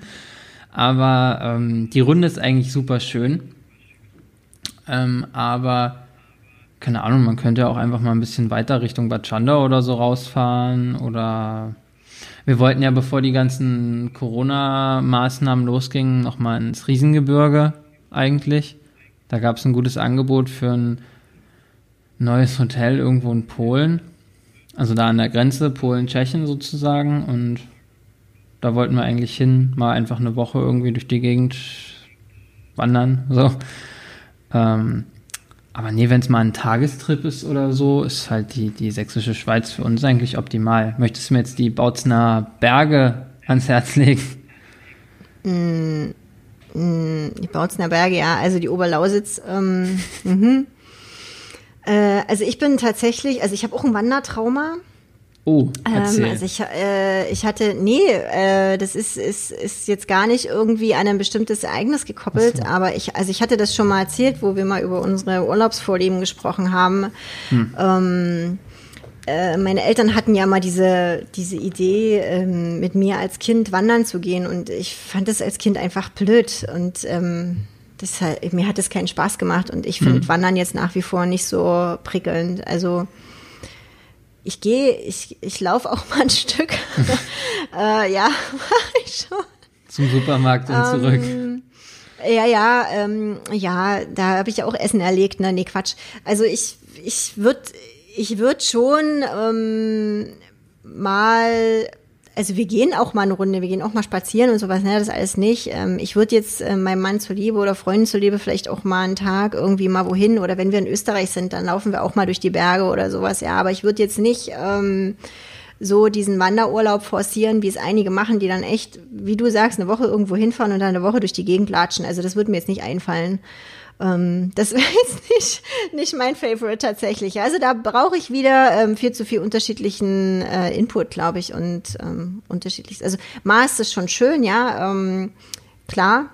Aber ähm, die Runde ist eigentlich super schön. Ähm, aber keine Ahnung, man könnte auch einfach mal ein bisschen weiter Richtung Bad Chanda oder so rausfahren oder wir wollten ja, bevor die ganzen Corona-Maßnahmen losgingen, nochmal ins Riesengebirge eigentlich. Da gab es ein gutes Angebot für ein neues Hotel irgendwo in Polen. Also da an der Grenze, Polen-Tschechien sozusagen. Und da wollten wir eigentlich hin, mal einfach eine Woche irgendwie durch die Gegend wandern. So. Ähm, aber nee, wenn es mal ein Tagestrip ist oder so, ist halt die, die sächsische Schweiz für uns eigentlich optimal. Möchtest du mir jetzt die Bautzner Berge ans Herz legen? Mm, mm, die Bautzner Berge, ja, also die Oberlausitz. Ähm, mhm. äh, also ich bin tatsächlich, also ich habe auch ein Wandertrauma. Oh, erzähl. Ähm, also ich, äh, ich hatte, nee, äh, das ist, ist, ist jetzt gar nicht irgendwie an ein bestimmtes Ereignis gekoppelt, so. aber ich, also ich hatte das schon mal erzählt, wo wir mal über unsere Urlaubsvorlieben gesprochen haben. Hm. Ähm, äh, meine Eltern hatten ja mal diese, diese Idee, ähm, mit mir als Kind wandern zu gehen und ich fand das als Kind einfach blöd und ähm, das, mir hat es keinen Spaß gemacht und ich finde hm. Wandern jetzt nach wie vor nicht so prickelnd. Also ich gehe, ich, ich laufe auch mal ein Stück. äh, ja, mache ich schon. Zum Supermarkt und zurück. Ähm, ja, ja, ähm, ja, da habe ich ja auch Essen erlegt, ne? Nee, Quatsch. Also ich, ich würde ich würd schon ähm, mal also wir gehen auch mal eine Runde, wir gehen auch mal spazieren und sowas, ne, das alles nicht. Ähm, ich würde jetzt äh, meinem Mann zuliebe oder Freunden zuliebe vielleicht auch mal einen Tag irgendwie mal wohin oder wenn wir in Österreich sind, dann laufen wir auch mal durch die Berge oder sowas, ja, aber ich würde jetzt nicht ähm, so diesen Wanderurlaub forcieren, wie es einige machen, die dann echt, wie du sagst, eine Woche irgendwo hinfahren und dann eine Woche durch die Gegend latschen. Also das würde mir jetzt nicht einfallen. Ähm, das wäre jetzt nicht, nicht mein Favorite tatsächlich. Also da brauche ich wieder ähm, viel zu viel unterschiedlichen äh, Input, glaube ich, und ähm, unterschiedlich. Also Mars ist schon schön, ja, ähm, klar,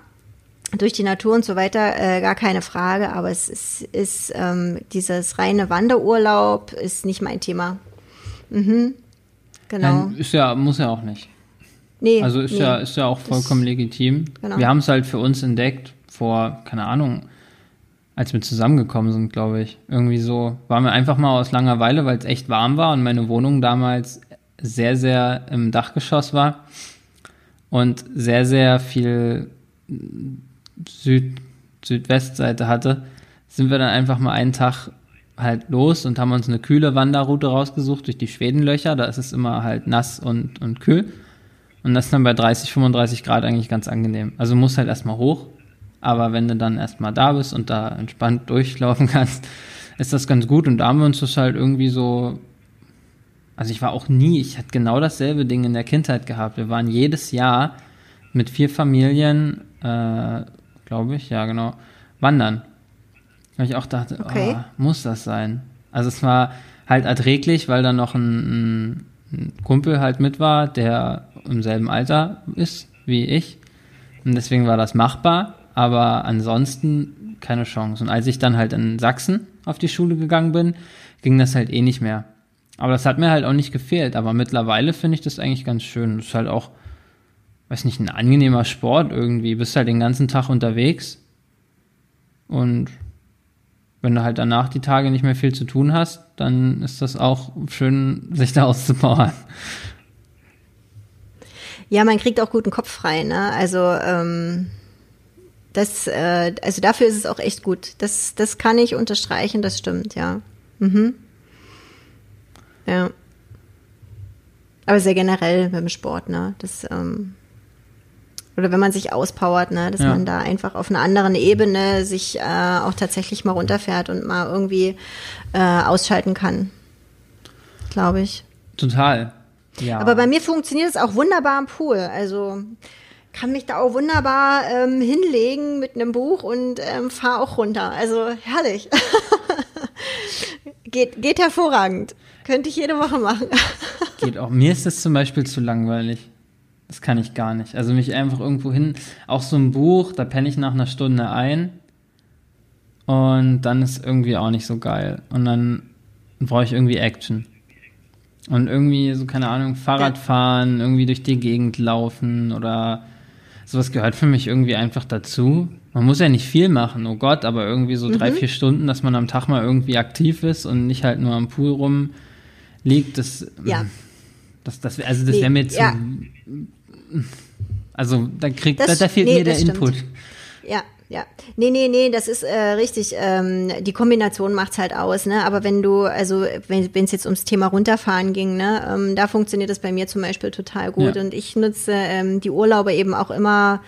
durch die Natur und so weiter, äh, gar keine Frage, aber es ist, ist ähm, dieses reine Wanderurlaub ist nicht mein Thema. Mhm. Genau. Nein, ist ja, muss ja auch nicht. Nee. Also ist nee. ja, ist ja auch vollkommen legitim. Genau. Wir haben es halt für uns entdeckt vor, keine Ahnung, als wir zusammengekommen sind, glaube ich. Irgendwie so, waren wir einfach mal aus Langeweile, weil es echt warm war und meine Wohnung damals sehr, sehr im Dachgeschoss war und sehr, sehr viel Süd, Südwestseite hatte, sind wir dann einfach mal einen Tag halt los und haben uns eine kühle Wanderroute rausgesucht durch die Schwedenlöcher. Da ist es immer halt nass und, und kühl. Und das ist dann bei 30, 35 Grad eigentlich ganz angenehm. Also muss halt erstmal hoch. Aber wenn du dann erstmal da bist und da entspannt durchlaufen kannst, ist das ganz gut. Und da haben wir uns das halt irgendwie so. Also ich war auch nie, ich hatte genau dasselbe Ding in der Kindheit gehabt. Wir waren jedes Jahr mit vier Familien, äh, glaube ich, ja genau, wandern. Weil ich auch dachte, okay. oh, muss das sein? Also es war halt erträglich, weil da noch ein, ein Kumpel halt mit war, der im selben Alter ist wie ich. Und deswegen war das machbar, aber ansonsten keine Chance. Und als ich dann halt in Sachsen auf die Schule gegangen bin, ging das halt eh nicht mehr. Aber das hat mir halt auch nicht gefehlt. Aber mittlerweile finde ich das eigentlich ganz schön. Das ist halt auch, weiß nicht, ein angenehmer Sport irgendwie. Bist halt den ganzen Tag unterwegs. Und wenn du halt danach die Tage nicht mehr viel zu tun hast, dann ist das auch schön, sich da auszupowern. Ja, man kriegt auch guten Kopf frei, ne? Also ähm, das, äh, also dafür ist es auch echt gut. Das, das kann ich unterstreichen, das stimmt, ja. Mhm. Ja. Aber sehr generell beim Sport, ne? Das ähm, oder wenn man sich auspowert, ne, dass ja. man da einfach auf einer anderen Ebene sich äh, auch tatsächlich mal runterfährt und mal irgendwie äh, ausschalten kann. Glaube ich. Total. Ja. Aber bei mir funktioniert es auch wunderbar am Pool. Also kann mich da auch wunderbar ähm, hinlegen mit einem Buch und ähm, fahre auch runter. Also herrlich. geht, geht hervorragend. Könnte ich jede Woche machen. geht auch. Mir ist das zum Beispiel zu langweilig. Das kann ich gar nicht. Also mich einfach irgendwo hin, auch so ein Buch, da penne ich nach einer Stunde ein und dann ist irgendwie auch nicht so geil. Und dann brauche ich irgendwie Action. Und irgendwie so, keine Ahnung, Fahrrad fahren, irgendwie durch die Gegend laufen oder sowas gehört für mich irgendwie einfach dazu. Man muss ja nicht viel machen, oh Gott, aber irgendwie so mhm. drei, vier Stunden, dass man am Tag mal irgendwie aktiv ist und nicht halt nur am Pool rumliegt, das, ja. das, das, also das wäre mir zu, ja. Also da kriegt, das, da, da, fehlt nee, mir der Input. Ja, ja. Nee, nee, nee, das ist äh, richtig. Ähm, die Kombination macht's halt aus, ne? Aber wenn du, also wenn es jetzt ums Thema runterfahren ging, ne, ähm, da funktioniert das bei mir zum Beispiel total gut. Ja. Und ich nutze ähm, die Urlaube eben auch immer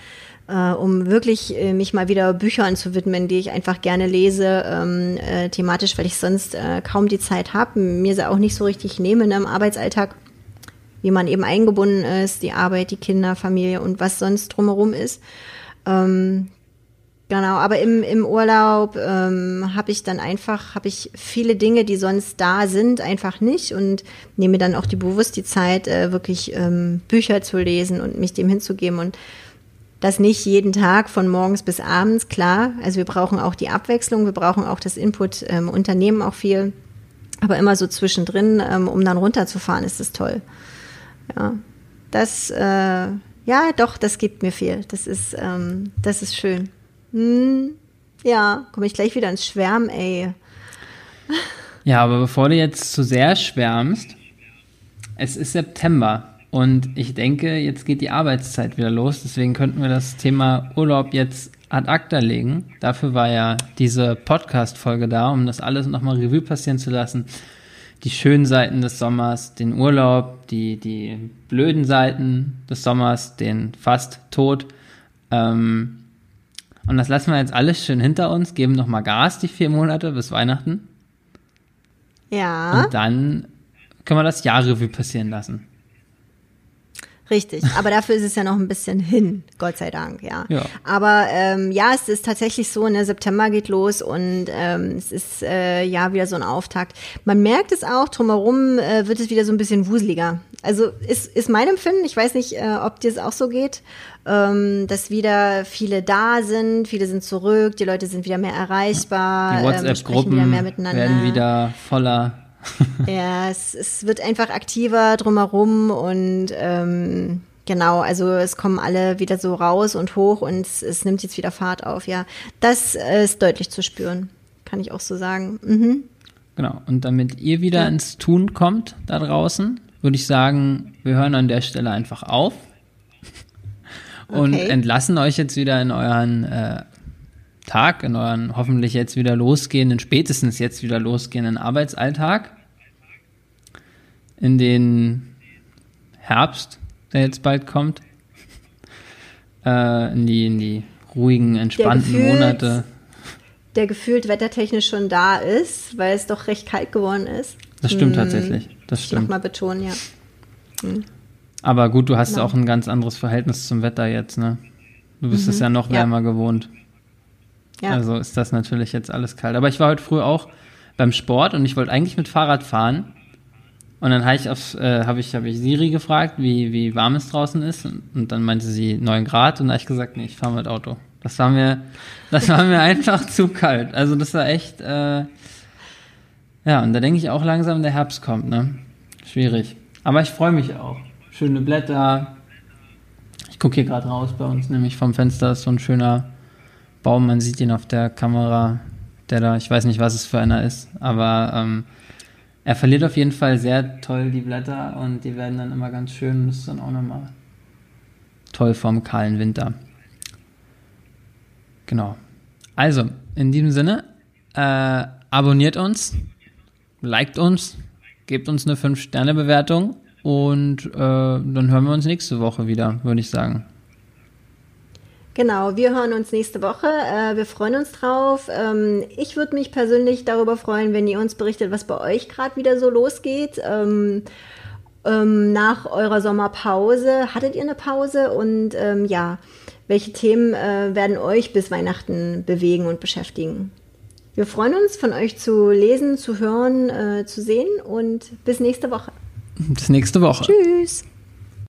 äh, um wirklich äh, mich mal wieder Büchern zu widmen, die ich einfach gerne lese, ähm, äh, thematisch, weil ich sonst äh, kaum die Zeit habe, mir sie auch nicht so richtig nehme ne, im Arbeitsalltag wie man eben eingebunden ist, die Arbeit, die Kinder, Familie und was sonst drumherum ist. Ähm, genau, aber im, im Urlaub ähm, habe ich dann einfach, habe ich viele Dinge, die sonst da sind, einfach nicht und nehme dann auch die bewusst die Zeit, äh, wirklich ähm, Bücher zu lesen und mich dem hinzugeben und das nicht jeden Tag von morgens bis abends, klar. Also wir brauchen auch die Abwechslung, wir brauchen auch das Input ähm, Unternehmen auch viel. Aber immer so zwischendrin, ähm, um dann runterzufahren, ist das toll. Ja, das, äh, ja, doch, das gibt mir viel. Das ist, ähm, das ist schön. Hm, ja, komme ich gleich wieder ins Schwärmen, ey. Ja, aber bevor du jetzt zu sehr schwärmst, es ist September und ich denke, jetzt geht die Arbeitszeit wieder los. Deswegen könnten wir das Thema Urlaub jetzt ad acta legen. Dafür war ja diese Podcast-Folge da, um das alles nochmal Revue passieren zu lassen die schönen Seiten des Sommers, den Urlaub, die, die blöden Seiten des Sommers, den fast Tod. Ähm, und das lassen wir jetzt alles schön hinter uns, geben nochmal Gas, die vier Monate bis Weihnachten. Ja. Und dann können wir das Jahr Revue passieren lassen. Richtig, aber dafür ist es ja noch ein bisschen hin, Gott sei Dank, ja. Ja. Aber ähm, ja, es ist tatsächlich so, ne, September geht los und ähm, es ist äh, ja wieder so ein Auftakt. Man merkt es auch, drumherum äh, wird es wieder so ein bisschen wuseliger. Also ist, ist mein Empfinden, ich weiß nicht, äh, ob dir es auch so geht, ähm, dass wieder viele da sind, viele sind zurück, die Leute sind wieder mehr erreichbar, Die ähm, WhatsApp-Gruppen wieder mehr miteinander. werden wieder voller. Ja, es, es wird einfach aktiver drumherum und ähm, genau, also es kommen alle wieder so raus und hoch und es, es nimmt jetzt wieder Fahrt auf, ja. Das äh, ist deutlich zu spüren, kann ich auch so sagen. Mhm. Genau. Und damit ihr wieder ins Tun kommt da draußen, würde ich sagen, wir hören an der Stelle einfach auf und Okay. entlassen euch jetzt wieder in euren äh, Tag, in euren hoffentlich jetzt wieder losgehenden, spätestens jetzt wieder losgehenden Arbeitsalltag, in den Herbst, der jetzt bald kommt, äh, in, die, in die ruhigen, entspannten gefühlt- Monate. Der gefühlt wettertechnisch schon da ist, weil es doch recht kalt geworden ist. Das stimmt Hm, tatsächlich. Das Ich stimmt. nochmal betonen, ja. Aber gut, du hast Genau. auch ein ganz anderes Verhältnis zum Wetter jetzt, ne? Du bist es ja noch Mhm. Ja. wärmer gewohnt. Ja. Also ist das natürlich jetzt alles kalt. Aber ich war heute früh auch beim Sport und ich wollte eigentlich mit Fahrrad fahren. Und dann habe ich, aufs, äh, hab ich, hab ich Siri gefragt, wie, wie warm es draußen ist. Und, und dann meinte sie 9 Grad und da habe ich gesagt, nee, ich fahre mit Auto. Das war mir, das war mir einfach zu kalt. Also das war echt, äh, ja, und da denke ich auch langsam, der Herbst kommt, ne? Schwierig. Aber ich freue mich auch. Schöne Blätter. Ich gucke hier gerade raus bei uns, nämlich vom Fenster ist so ein schöner Baum. Man sieht ihn auf der Kamera, der da, ich weiß nicht, was es für einer ist, aber ähm, er verliert auf jeden Fall sehr toll die Blätter und die werden dann immer ganz schön. Das ist dann auch nochmal toll vom kahlen Winter. Genau. Also, in diesem Sinne, äh, abonniert uns, liked uns, gebt uns eine 5-Sterne-Bewertung und äh, dann hören wir uns nächste Woche wieder, würde ich sagen. Genau, wir hören uns nächste Woche. Äh, wir freuen uns drauf. Ähm, ich würde mich persönlich darüber freuen, wenn ihr uns berichtet, was bei euch gerade wieder so losgeht. Ähm, ähm, nach eurer Sommerpause. Hattet ihr eine Pause? Und ja, welche Themen äh, werden euch bis Weihnachten bewegen und beschäftigen? Wir freuen uns, von euch zu lesen, zu hören, äh, zu sehen und bis nächste Woche. Bis nächste Woche. Tschüss.